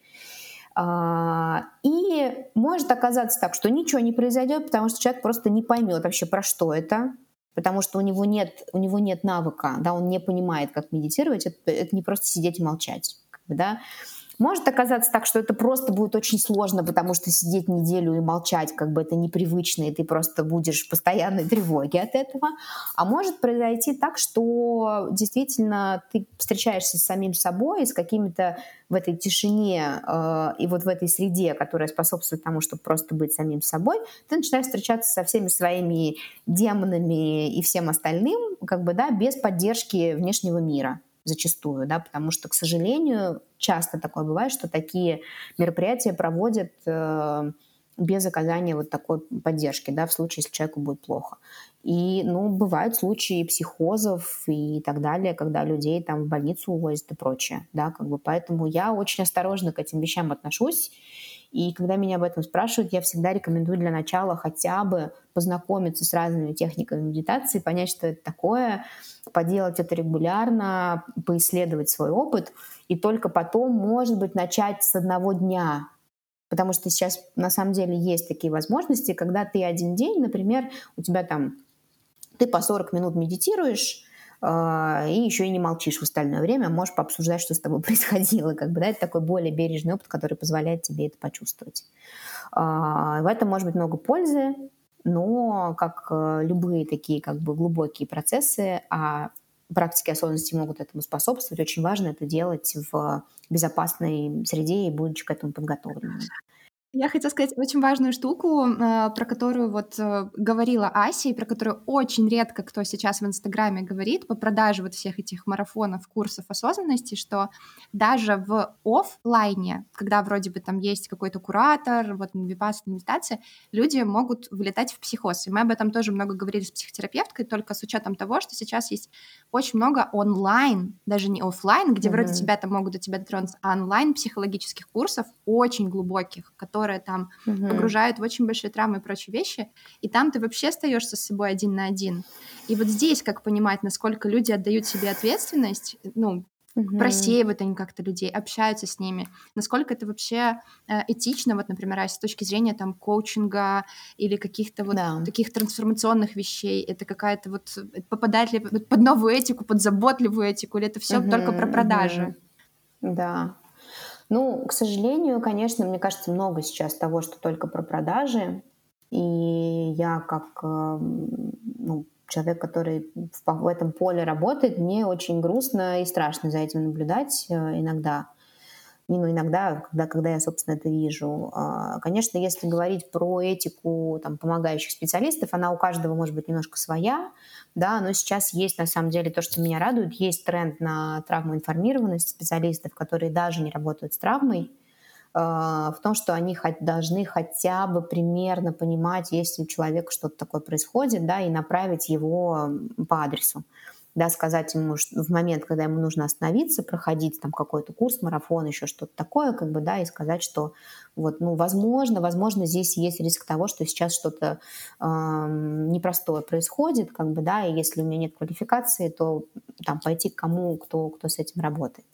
А, и может оказаться так, что ничего не произойдет, потому что человек просто не поймет вообще, про что это, потому что у него нет, у него нет навыка, да, он не понимает, как медитировать, это, это не просто сидеть и молчать, да. Может оказаться так, что это просто будет очень сложно, потому что сидеть неделю и молчать, как бы это непривычно, и ты просто будешь в постоянной тревоге от этого. А может произойти так, что действительно ты встречаешься с самим собой, с какими-то в этой тишине э, и вот в этой среде, которая способствует тому, чтобы просто быть самим собой, ты начинаешь встречаться со всеми своими демонами и всем остальным, как бы, да, без поддержки внешнего мира зачастую, да, потому что, к сожалению, часто такое бывает, что такие мероприятия проводят э, без оказания вот такой поддержки, да, в случае, если человеку будет плохо. И, ну, бывают случаи психозов и так далее, когда людей там в больницу увозят и прочее, да, как бы, поэтому я очень осторожно к этим вещам отношусь, и когда меня об этом спрашивают, я всегда рекомендую для начала хотя бы познакомиться с разными техниками медитации, понять, что это такое, поделать это регулярно, поисследовать свой опыт, и только потом, может быть, начать с одного дня. Потому что сейчас на самом деле есть такие возможности, когда ты один день, например, у тебя там, ты по 40 минут медитируешь, и еще и не молчишь в остальное время, можешь пообсуждать, что с тобой происходило. Как бы, да, это такой более бережный опыт, который позволяет тебе это почувствовать. А, в этом может быть много пользы, но как э, любые такие как бы глубокие процессы, а практики осознанности могут этому способствовать, очень важно это делать в безопасной среде и будучи к этому подготовленным. Я хотела сказать очень важную штуку, э, про которую вот э, говорила Ася, и про которую очень редко кто сейчас в Инстаграме говорит по продаже вот всех этих марафонов, курсов осознанности, что даже в офлайне, когда вроде бы там есть какой-то куратор, вот випассана медитация, люди могут вылетать в психоз. И мы об этом тоже много говорили с психотерапевткой, только с учетом того, что сейчас есть очень много онлайн, даже не офлайн, где mm-hmm. вроде тебя там могут до тебя дотронуться, а онлайн психологических курсов очень глубоких, которые которые там угу. погружают в очень большие травмы и прочие вещи, и там ты вообще остаешься с собой один на один. И вот здесь как понимать, насколько люди отдают себе ответственность, ну, угу. просеивают они как-то людей, общаются с ними, насколько это вообще э, этично, вот, например, с точки зрения там коучинга или каких-то вот да. таких трансформационных вещей, это какая-то вот попадает ли под новую этику, под заботливую этику, или это все угу, только про продажи? Угу. Да, ну, к сожалению, конечно, мне кажется, много сейчас того, что только про продажи. И я как эм, ну, человек, который в этом поле работает, мне очень грустно и страшно за этим наблюдать э, иногда ну, иногда, когда, когда я, собственно, это вижу. А, конечно, если говорить про этику там, помогающих специалистов, она у каждого может быть немножко своя, да, но сейчас есть, на самом деле, то, что меня радует, есть тренд на травмоинформированность специалистов, которые даже не работают с травмой, а, в том, что они должны хотя бы примерно понимать, если у человека что-то такое происходит, да, и направить его по адресу да, сказать ему в момент, когда ему нужно остановиться, проходить там какой-то курс, марафон, еще что-то такое, как бы, да, и сказать, что вот, ну, возможно, возможно, здесь есть риск того, что сейчас что-то э, непростое происходит, как бы, да, и если у меня нет квалификации, то там пойти к кому, кто, кто с этим работает.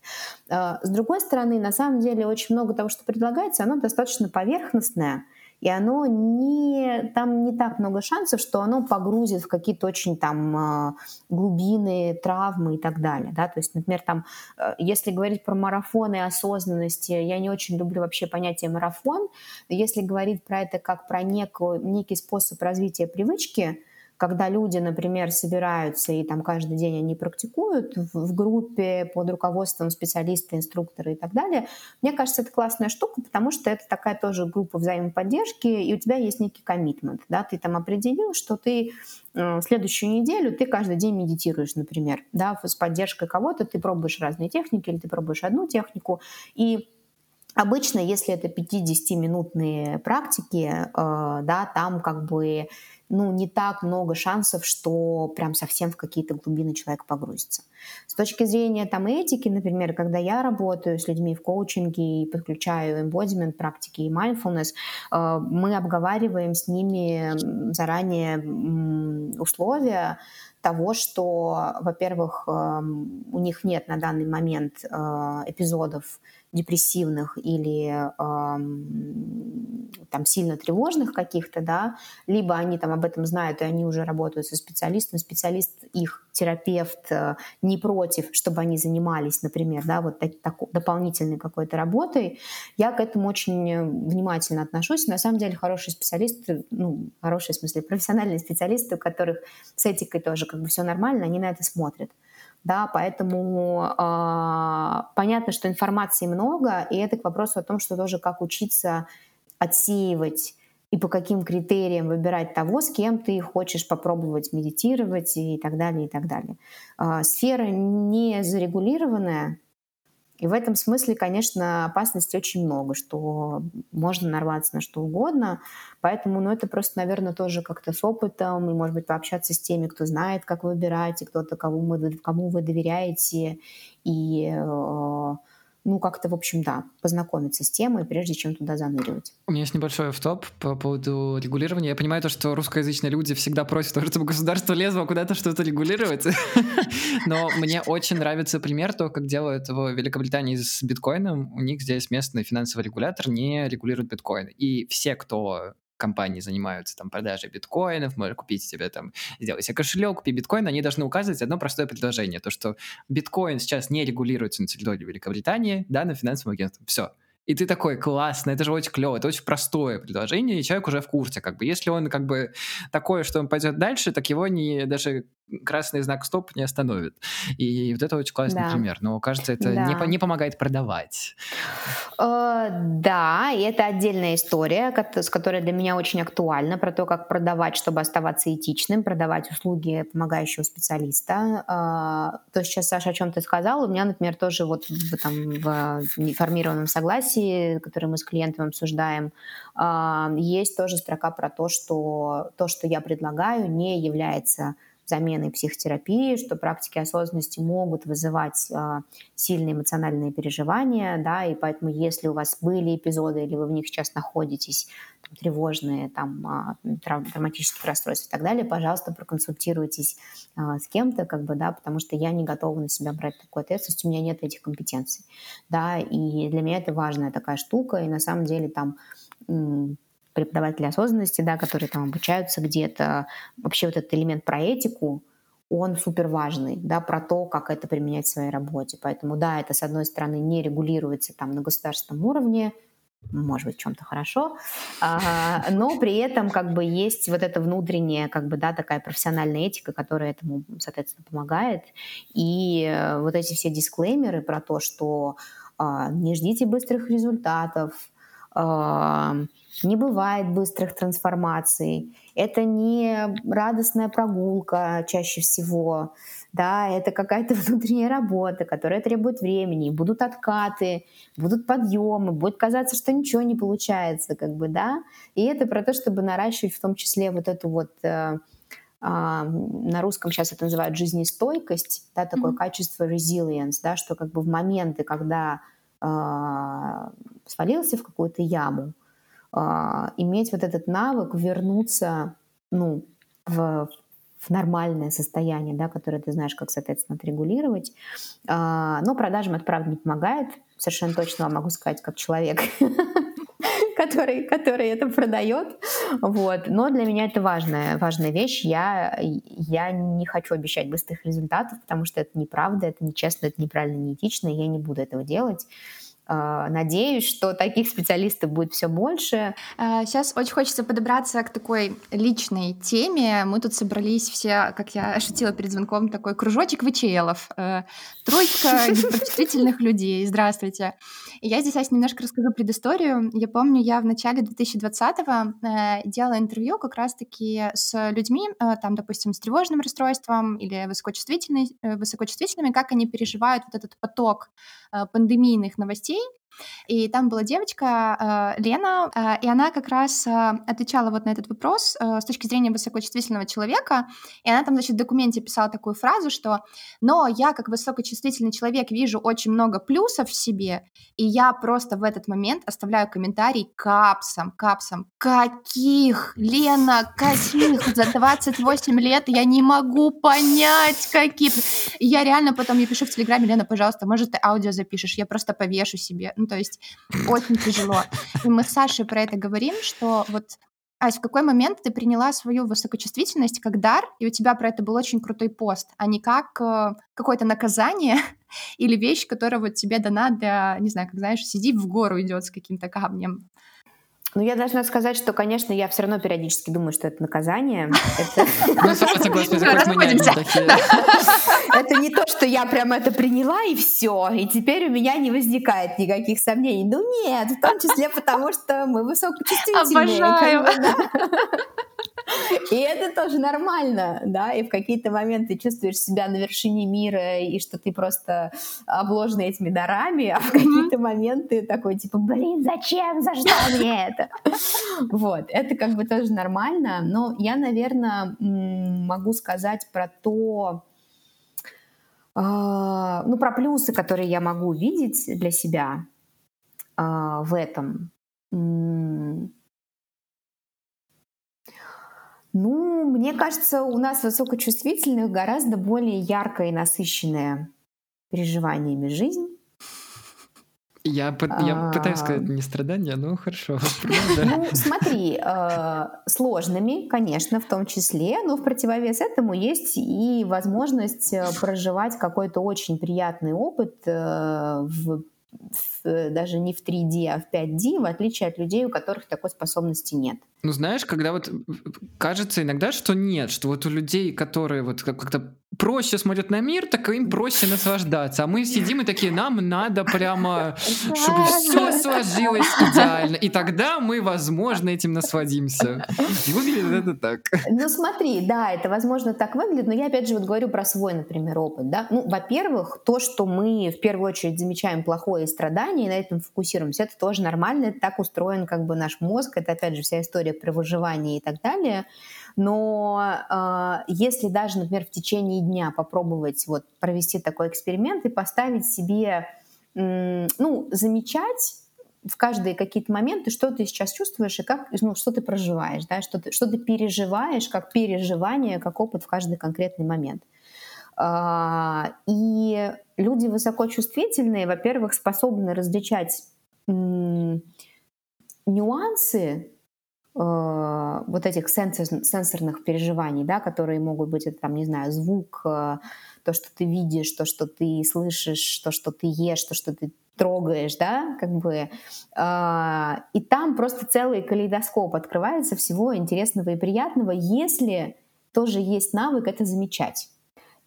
Э, с другой стороны, на самом деле, очень много того, что предлагается, оно достаточно поверхностное, и оно не, там не так много шансов, что оно погрузит в какие-то очень там а, глубины, травмы и так далее, да, то есть, например, там, э, если говорить про марафоны осознанности, я не очень люблю вообще понятие марафон, если говорить про это как про некую, некий способ развития привычки, когда люди, например, собираются и там каждый день они практикуют в, в группе под руководством специалиста, инструктора и так далее, мне кажется, это классная штука, потому что это такая тоже группа взаимоподдержки, и у тебя есть некий коммитмент, да, ты там определил, что ты э, следующую неделю ты каждый день медитируешь, например, да, с поддержкой кого-то, ты пробуешь разные техники или ты пробуешь одну технику, и Обычно, если это 50-минутные практики, э, да, там как бы ну, не так много шансов, что прям совсем в какие-то глубины человек погрузится. С точки зрения там этики, например, когда я работаю с людьми в коучинге и подключаю embodiment практики и mindfulness, э, мы обговариваем с ними заранее условия того, что, во-первых, эм, у них нет на данный момент э, эпизодов депрессивных или э, там сильно тревожных каких-то, да, либо они там об этом знают, и они уже работают со специалистом, специалист их терапевт э, не против, чтобы они занимались, например, да, вот так, так, дополнительной какой-то работой, я к этому очень внимательно отношусь. На самом деле хорошие специалисты, ну, хорошие в смысле профессиональные специалисты, у которых с этикой тоже как бы все нормально, они на это смотрят да, поэтому э, понятно, что информации много, и это к вопросу о том, что тоже как учиться отсеивать и по каким критериям выбирать того, с кем ты хочешь попробовать медитировать и так далее, и так далее. Э, сфера не зарегулированная, и в этом смысле, конечно, опасностей очень много, что можно нарваться на что угодно. Поэтому, ну, это просто, наверное, тоже как-то с опытом, и, может быть, пообщаться с теми, кто знает, как выбирать, и кто-то, кому вы, доверяете, и э, ну, как-то, в общем, да, познакомиться с темой, прежде чем туда заныривать. У меня есть небольшой автоп по поводу регулирования. Я понимаю то, что русскоязычные люди всегда просят, чтобы государство лезло куда-то что-то регулировать. Но мне очень нравится пример то, как делают в Великобритании с биткоином. У них здесь местный финансовый регулятор не регулирует биткоин. И все, кто компании занимаются там продажей биткоинов, можно купить себе там, сделать себе кошелек, купи биткоин, они должны указывать одно простое предложение, то, что биткоин сейчас не регулируется на территории Великобритании, да, на финансовом агентстве. Все. И ты такой, классно, это же очень клево, это очень простое предложение, и человек уже в курсе, как бы. Если он как бы такое, что он пойдет дальше, так его не даже красный знак стоп не остановит. И вот это очень классный да. пример. Но кажется, это да. не, не помогает продавать. Э, да, и это отдельная история, с которой для меня очень актуальна, про то, как продавать, чтобы оставаться этичным, продавать услуги помогающего специалиста. Э, то сейчас, Саша, о чем ты сказал, у меня, например, тоже вот в, там, в неформированном согласии сессии, которые мы с клиентом обсуждаем, а, есть тоже строка про то, что то, что я предлагаю, не является заменой психотерапии, что практики осознанности могут вызывать э, сильные эмоциональные переживания, да, и поэтому если у вас были эпизоды или вы в них сейчас находитесь, там, тревожные, там, э, трав- травматические расстройства и так далее, пожалуйста, проконсультируйтесь э, с кем-то, как бы, да, потому что я не готова на себя брать такую ответственность, у меня нет этих компетенций, да, и для меня это важная такая штука, и на самом деле там преподаватели осознанности, да, которые там обучаются где-то. Вообще вот этот элемент про этику, он супер важный, да, про то, как это применять в своей работе. Поэтому, да, это, с одной стороны, не регулируется там на государственном уровне, может быть, в чем-то хорошо, а, но при этом как бы есть вот эта внутренняя, как бы, да, такая профессиональная этика, которая этому, соответственно, помогает. И э, вот эти все дисклеймеры про то, что а, не ждите быстрых результатов, а, не бывает быстрых трансформаций. Это не радостная прогулка чаще всего. Да, это какая-то внутренняя работа, которая требует времени. Будут откаты, будут подъемы, будет казаться, что ничего не получается, как бы, да. И это про то, чтобы наращивать в том числе вот эту вот э, а, на русском сейчас это называют жизнестойкость, да, такое mm-hmm. качество resilience, да, что как бы в моменты, когда э, свалился в какую-то яму, иметь вот этот навык вернуться ну, в, в нормальное состояние, да, которое ты знаешь, как, соответственно, отрегулировать. А, но продажам это, правда, не помогает. Совершенно точно вам могу сказать, как человек, который, который это продает. Вот. Но для меня это важная, важная вещь. Я, я не хочу обещать быстрых результатов, потому что это неправда, это нечестно, это неправильно, неэтично, и я не буду этого делать. А, надеюсь, что таких специалистов будет все больше. Сейчас а, очень хочется подобраться к такой личной теме. Мы тут собрались все, как я шутила перед звонком, такой кружочек ВЧЛов. Э, тройка гиперчувствительных людей. Здравствуйте. И я здесь, Ася, немножко расскажу предысторию. Я помню, я в начале 2020-го э, делала интервью как раз-таки с людьми, э, там, допустим, с тревожным расстройством или высокочувствительными, как они переживают вот этот поток пандемийных новостей, и там была девочка э, Лена, э, и она как раз э, отвечала вот на этот вопрос с точки зрения высокочувствительного человека, и она там, значит, в документе писала такую фразу, что «но я как высокочувствительный человек вижу очень много плюсов в себе, и я просто в этот момент оставляю комментарий капсом, капсом, каких, Лена, каких, за 28 лет я не могу понять, какие». И я реально потом ей пишу в Телеграме, Лена, пожалуйста, может, ты аудио запишешь, я просто повешу себе. Ну, то есть очень тяжело. И мы с Сашей про это говорим, что вот Ась, в какой момент ты приняла свою высокочувствительность как дар, и у тебя про это был очень крутой пост, а не как э, какое-то наказание или вещь, которая вот тебе дана для, не знаю, как знаешь, сиди в гору идет с каким-то камнем. Ну, я должна сказать, что, конечно, я все равно периодически думаю, что это наказание. Это не то, что я прям это приняла и все, и теперь у меня не возникает никаких сомнений. Ну нет, в том числе потому, что мы высокочувствительные. Обожаю. И это тоже нормально, да, и в какие-то моменты чувствуешь себя на вершине мира, и что ты просто обложен этими дарами, а в какие-то моменты такой, типа, блин, зачем, за что мне это? Вот, это как бы тоже нормально, но я, наверное, могу сказать про то, а, ну, про плюсы, которые я могу видеть для себя а, в этом. Ну, мне кажется, у нас высокочувствительных гораздо более яркая и насыщенная переживаниями жизнь. Я, я пытаюсь сказать не страдания, но хорошо. Ну, смотри, э, сложными, конечно, в том числе, но в противовес этому есть и возможность э, проживать какой-то очень приятный опыт э, в в, даже не в 3D, а в 5D, в отличие от людей, у которых такой способности нет. Ну, знаешь, когда вот кажется иногда, что нет, что вот у людей, которые вот как-то проще смотрят на мир, так им проще наслаждаться. А мы сидим и такие, нам надо прямо, чтобы все сложилось идеально. И тогда мы, возможно, этим насладимся. Выглядит это так. Ну смотри, да, это возможно так выглядит, но я опять же вот говорю про свой, например, опыт. Да? Ну, во-первых, то, что мы в первую очередь замечаем плохое и страдание, и на этом фокусируемся, это тоже нормально, это так устроен как бы наш мозг, это опять же вся история про выживание и так далее. Но э, если даже, например, в течение дня попробовать вот провести такой эксперимент и поставить себе, э, ну, замечать в каждые какие-то моменты, что ты сейчас чувствуешь и как, ну, что ты проживаешь, да, что ты, что ты переживаешь, как переживание, как опыт в каждый конкретный момент. А, и люди высокочувствительные, во-первых, способны различать нюансы вот этих сенсор, сенсорных переживаний, да, которые могут быть, это, там, не знаю, звук, э, то, что ты видишь, то, что ты слышишь, то, что ты ешь, то, что ты трогаешь, да, как бы. Э, и там просто целый калейдоскоп открывается всего интересного и приятного, если тоже есть навык это замечать.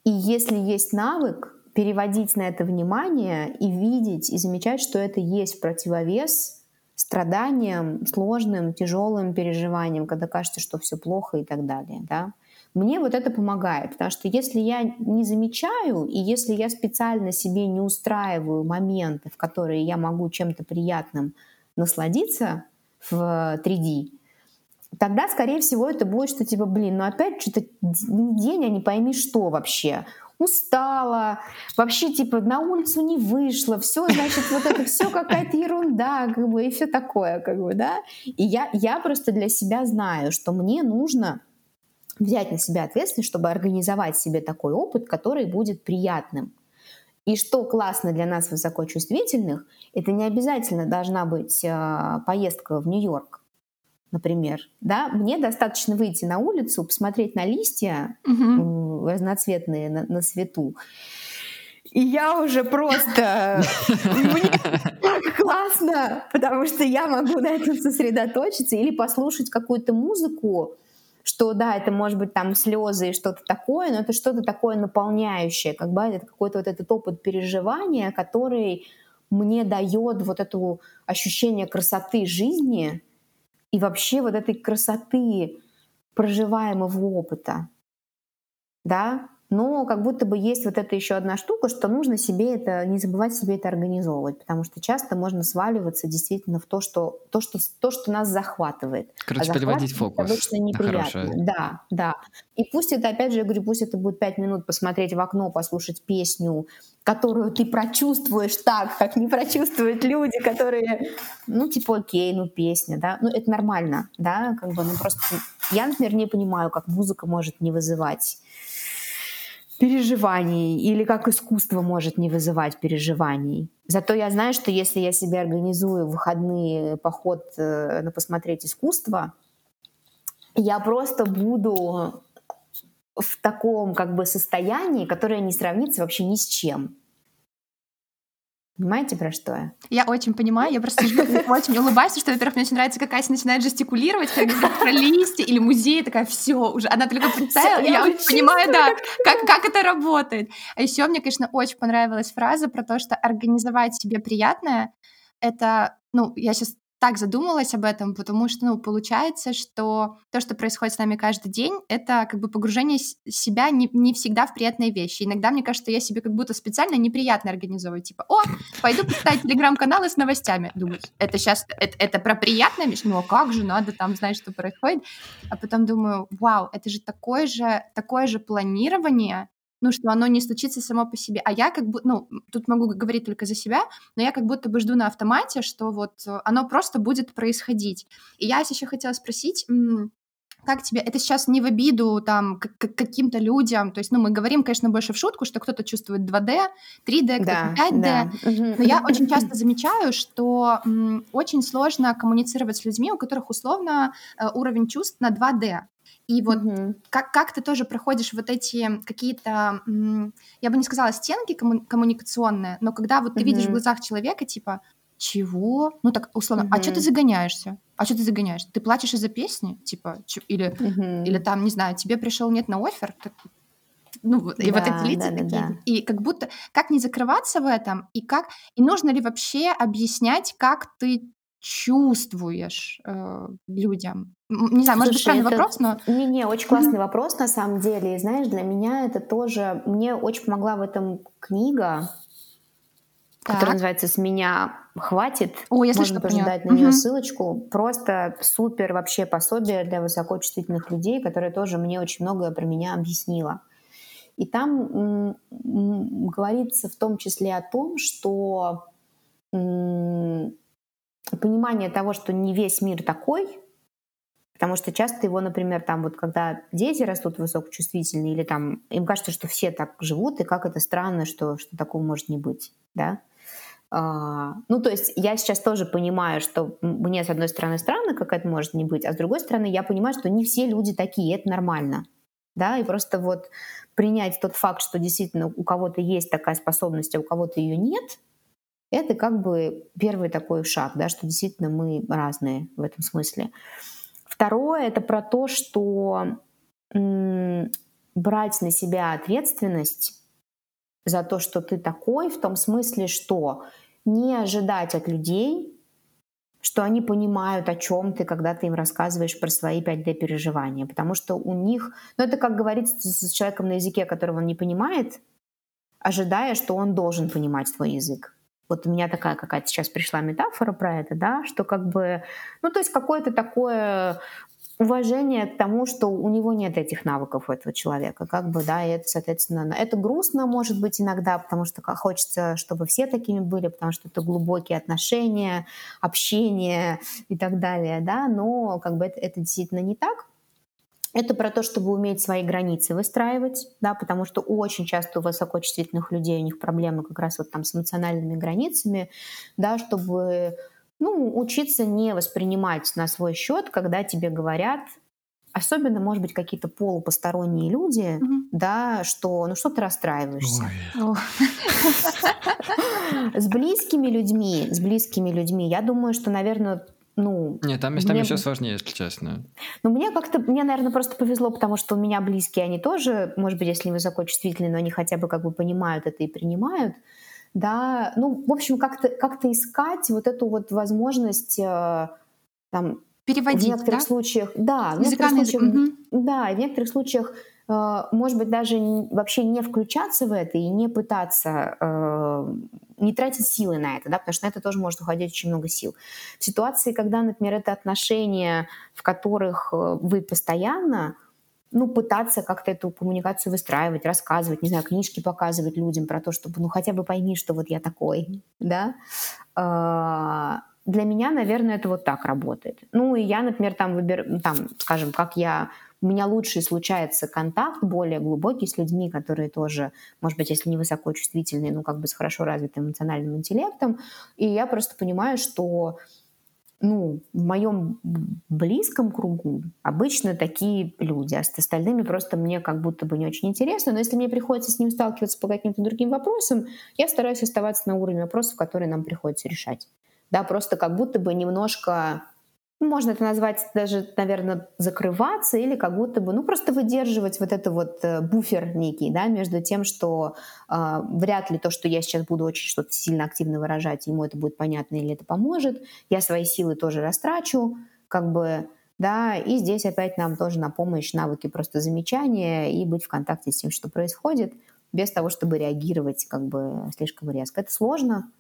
И если есть навык переводить на это внимание и видеть, и замечать, что это есть противовес страданием, сложным, тяжелым переживанием, когда кажется, что все плохо и так далее. Да? Мне вот это помогает, потому что если я не замечаю, и если я специально себе не устраиваю моменты, в которые я могу чем-то приятным насладиться в 3D, тогда, скорее всего, это будет, что типа, блин, ну опять что-то день, а не пойми что вообще устала, вообще типа на улицу не вышла, все, значит, вот это все какая-то ерунда, как бы, и все такое, как бы, да. И я, я просто для себя знаю, что мне нужно взять на себя ответственность, чтобы организовать себе такой опыт, который будет приятным. И что классно для нас высокочувствительных, это не обязательно должна быть э, поездка в Нью-Йорк например, да, мне достаточно выйти на улицу, посмотреть на листья угу. разноцветные на, на свету, и я уже просто... Мне классно, потому что я могу на этом сосредоточиться или послушать какую-то музыку, что да, это может быть там слезы и что-то такое, но это что-то такое наполняющее, как бы это какой-то вот этот опыт переживания, который мне дает вот это ощущение красоты жизни, и вообще вот этой красоты проживаемого опыта. Да? Но как будто бы есть вот эта еще одна штука, что нужно себе это, не забывать себе это организовывать, потому что часто можно сваливаться действительно в то, что, то, что, то, что нас захватывает. Короче, а переводить фокус. Обычно неприятно. Да, да. И пусть это, опять же, я говорю, пусть это будет пять минут посмотреть в окно, послушать песню, которую ты прочувствуешь так, как не прочувствуют люди, которые, ну, типа, окей, ну, песня, да, ну, это нормально, да, как бы, ну, просто я, например, не понимаю, как музыка может не вызывать переживаний или как искусство может не вызывать переживаний. Зато я знаю, что если я себе организую выходный поход э, на посмотреть искусство, я просто буду в таком как бы состоянии, которое не сравнится вообще ни с чем. Понимаете, про что я? Я очень понимаю, я просто очень улыбаюсь, что, во-первых, мне очень нравится, как Ася начинает жестикулировать, как про листья или музей, такая, все уже, она только представила, я, я понимаю, да, как, как это работает. А еще мне, конечно, очень понравилась фраза про то, что организовать себе приятное, это, ну, я сейчас так задумалась об этом, потому что, ну, получается, что то, что происходит с нами каждый день, это как бы погружение себя не, не всегда в приятные вещи. Иногда, мне кажется, я себе как будто специально неприятно организовываю. Типа, о, пойду почитать телеграм-каналы с новостями. Думаю, это сейчас, это, это про приятное? Ну, а как же, надо там знать, что происходит. А потом думаю, вау, это же такое же, такое же планирование, ну, что оно не случится само по себе. А я как бы, ну, тут могу говорить только за себя, но я как будто бы жду на автомате, что вот э, оно просто будет происходить. И я еще хотела спросить, как тебе, это сейчас не в обиду там к- к- каким-то людям, то есть, ну, мы говорим, конечно, больше в шутку, что кто-то чувствует 2D, 3D, кто-то 5D, да. но я очень часто замечаю, что м, очень сложно коммуницировать с людьми, у которых условно э, уровень чувств на 2D. И вот Мгм. как, как ты тоже проходишь вот эти какие-то, я бы не сказала стенки комму- коммуникационные, но когда вот ты видишь в глазах человека, типа, чего? Ну так условно, а что ты загоняешься? А что ты загоняешься? Ты плачешь из-за песни? Типа, чё- или, Мгм. или там, не знаю, тебе пришел нет на офер? Так, ну, вот- и вот Да, эти лица да, да, такие. да. И как будто, как не закрываться в этом, и как, и нужно ли вообще объяснять, как ты чувствуешь э, людям? Не знаю, может быть, Слушай, странный это- вопрос, но... Не-не, очень классный вопрос на самом деле. И знаешь, для меня это тоже... Мне очень помогла в этом книга, которая Так. называется «С меня хватит». О, я Можно слышала неё. пожидать на нее Мгм. ссылочку. Просто супер вообще пособие для высокочувствительных людей, которое тоже мне очень многое про меня объяснило. И там говорится в том числе о том, что понимание того, что не весь мир такой, потому что часто его, например, там вот когда дети растут высокочувствительные, или там им кажется, что все так живут, и как это странно, что, что такого может не быть, да. А, ну, то есть я сейчас тоже понимаю, что мне, с одной стороны, странно, как это может не быть, а с другой стороны, я понимаю, что не все люди такие, это нормально, да, и просто вот принять тот факт, что действительно у кого-то есть такая способность, а у кого-то ее нет, это как бы первый такой шаг, да, что действительно мы разные в этом смысле. Второе это про то, что брать на себя ответственность за то, что ты такой, в том смысле, что не ожидать от людей, что они понимают, о чем ты, когда ты им рассказываешь про свои 5D переживания. Потому что у них, ну это как говорить с человеком на языке, которого он не понимает, ожидая, что он должен понимать твой язык. Вот у меня такая какая-то сейчас пришла метафора про это, да, что как бы, ну то есть какое-то такое уважение к тому, что у него нет этих навыков у этого человека, как бы, да, и это, соответственно, это грустно, может быть, иногда, потому что хочется, чтобы все такими были, потому что это глубокие отношения, общение и так далее, да, но как бы это, это действительно не так. Это про то, чтобы уметь свои границы выстраивать, да, потому что очень часто у высокочувствительных людей у них проблемы как раз вот там с эмоциональными границами, да, чтобы ну, учиться не воспринимать на свой счет, когда тебе говорят, особенно, может быть, какие-то полупосторонние люди, Мгм. да, что, ну что ты расстраиваешься. С близкими людьми, с близкими людьми, я думаю, что, наверное, ну, Нет, там местами Мне- еще сложнее, если честно. Ну, мне как-то, мне, наверное, просто повезло, потому что у меня близкие, они тоже, может быть, если не высокочувствительные, но они хотя бы как бы понимают это и принимают, да, ну, в общем, как-то как искать вот эту вот возможность э, там в Переводить, некоторых да? случаях, да, в некоторых случаях, Мгм. да, в некоторых случаях, может быть, даже вообще не включаться в это и не пытаться, э, не тратить силы на это, да, потому что на это тоже может уходить очень много сил. В ситуации, когда, например, это отношения, в которых э, вы постоянно, ну, пытаться как-то эту коммуникацию выстраивать, рассказывать, не знаю, книжки показывать людям про то, чтобы, ну, хотя бы пойми, что вот я такой, да, А, для меня, наверное, это вот так работает. Ну, и я, например, там выбираю, там, скажем, как я у меня лучше случается контакт более глубокий с людьми, которые тоже, может быть, если не высокочувствительные, ну, как бы с хорошо развитым эмоциональным интеллектом. И я просто понимаю, что ну, в моем близком кругу обычно такие люди, а с остальными просто мне как будто бы не очень интересно. Но если мне приходится с ним сталкиваться по каким-то другим вопросам, я стараюсь оставаться на уровне вопросов, которые нам приходится решать. Да, просто как будто бы немножко можно это назвать даже, наверное, закрываться или как будто бы, ну, просто выдерживать вот это вот э, буфер некий, да, между тем, что э, вряд ли то, что я сейчас буду очень что-то сильно активно выражать, ему это будет понятно или это поможет, я свои силы тоже растрачу, как бы, да, и здесь опять нам тоже на помощь навыки просто замечания и быть в контакте с тем, что происходит, без того, чтобы реагировать как бы слишком резко. Это сложно,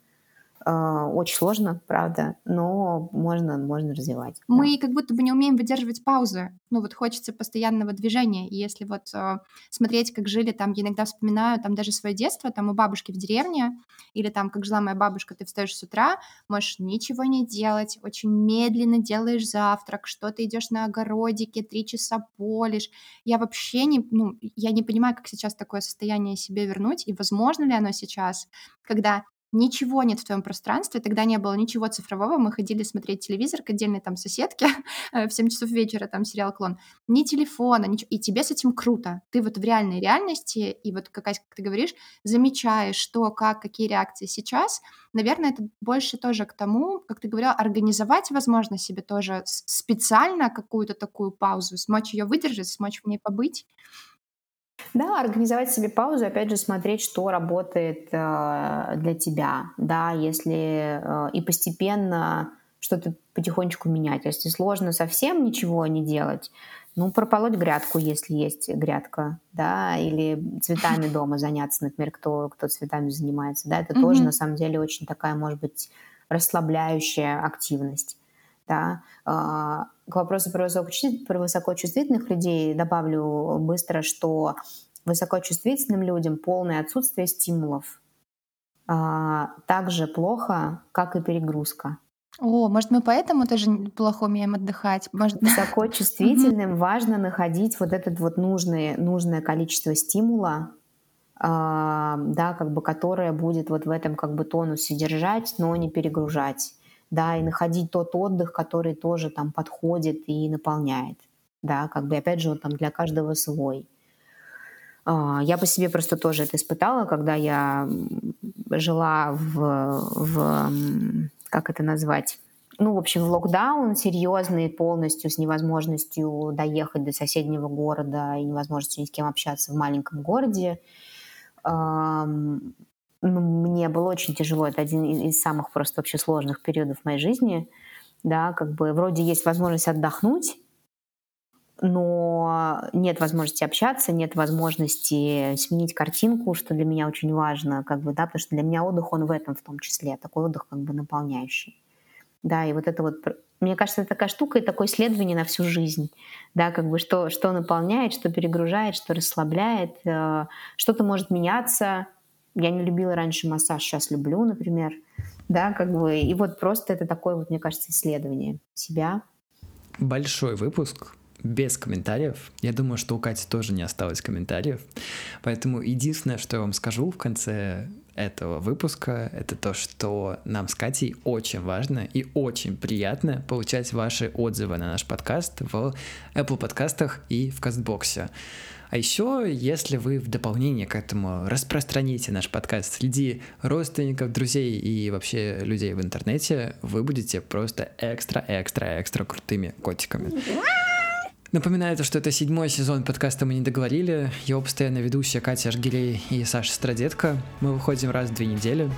очень сложно, правда, но можно, можно развивать. Мы да. как будто бы не умеем выдерживать паузы. Ну вот хочется постоянного движения. И если вот э, смотреть, как жили там, я иногда вспоминаю там даже свое детство, там у бабушки в деревне, или там, как жила моя бабушка, ты встаешь с утра, можешь ничего не делать, очень медленно делаешь завтрак, что-то идешь на огородике, три часа полишь. Я вообще не, ну, я не понимаю, как сейчас такое состояние себе вернуть, и возможно ли оно сейчас, когда ничего нет в твоем пространстве, тогда не было ничего цифрового, мы ходили смотреть телевизор к отдельной там соседке в 7 часов вечера, там сериал «Клон», ни телефона, ничего, и тебе с этим круто, ты вот в реальной реальности, и вот как, как ты говоришь, замечаешь, что, как, какие реакции сейчас, наверное, это больше тоже к тому, как ты говорила, организовать, возможно, себе тоже специально какую-то такую паузу, смочь ее выдержать, смочь в ней побыть, да, организовать себе паузу, опять же, смотреть, что работает э, для тебя, да, если э, и постепенно что-то потихонечку менять. Если сложно совсем ничего не делать, ну, прополоть грядку, если есть грядка, да, или цветами дома заняться, например, кто, кто цветами занимается, да, это mm-hmm. тоже, на самом деле, очень такая, может быть, расслабляющая активность, да. Э, к вопросу про, про высокочувствительных людей добавлю быстро, что высокочувствительным людям полное отсутствие стимулов а, так же плохо, как и перегрузка. О, может, мы поэтому тоже плохо умеем отдыхать? Может... Высокочувствительным важно находить вот это вот нужное, нужное количество стимула, а, да, как бы, которое будет вот в этом как бы тонусе держать, но не перегружать да, и находить тот отдых, который тоже там подходит и наполняет, да, как бы опять же он там для каждого свой. А, я по себе просто тоже это испытала, когда я жила в, в как это назвать, ну, в общем, в локдаун серьезный полностью с невозможностью доехать до соседнего города и невозможностью ни с кем общаться в маленьком городе мне было очень тяжело. Это один из самых просто вообще сложных периодов моей жизни. Да, как бы вроде есть возможность отдохнуть, но нет возможности общаться, нет возможности сменить картинку, что для меня очень важно, как бы, да, потому что для меня отдых, он в этом в том числе, такой отдых как бы наполняющий. Да, и вот это вот, мне кажется, это такая штука и такое исследование на всю жизнь, да, как бы что, что наполняет, что перегружает, что расслабляет, э, что-то может меняться, я не любила раньше массаж, сейчас люблю, например. Да, как бы. И вот просто это такое вот, мне кажется, исследование себя. Большой выпуск без комментариев. Я думаю, что у Кати тоже не осталось комментариев. Поэтому единственное, что я вам скажу в конце этого выпуска, это то, что нам с Катей очень важно и очень приятно получать ваши отзывы на наш подкаст в Apple подкастах и в Кастбоксе. А еще, если вы в дополнение к этому распространите наш подкаст среди родственников, друзей и вообще людей в интернете, вы будете просто экстра-экстра-экстра крутыми котиками. Напоминаю, что это седьмой сезон подкаста «Мы не договорили». Его постоянно ведущая Катя Аргелей и Саша Страдетка. Мы выходим раз в две недели.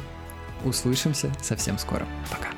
Услышимся совсем скоро. Пока.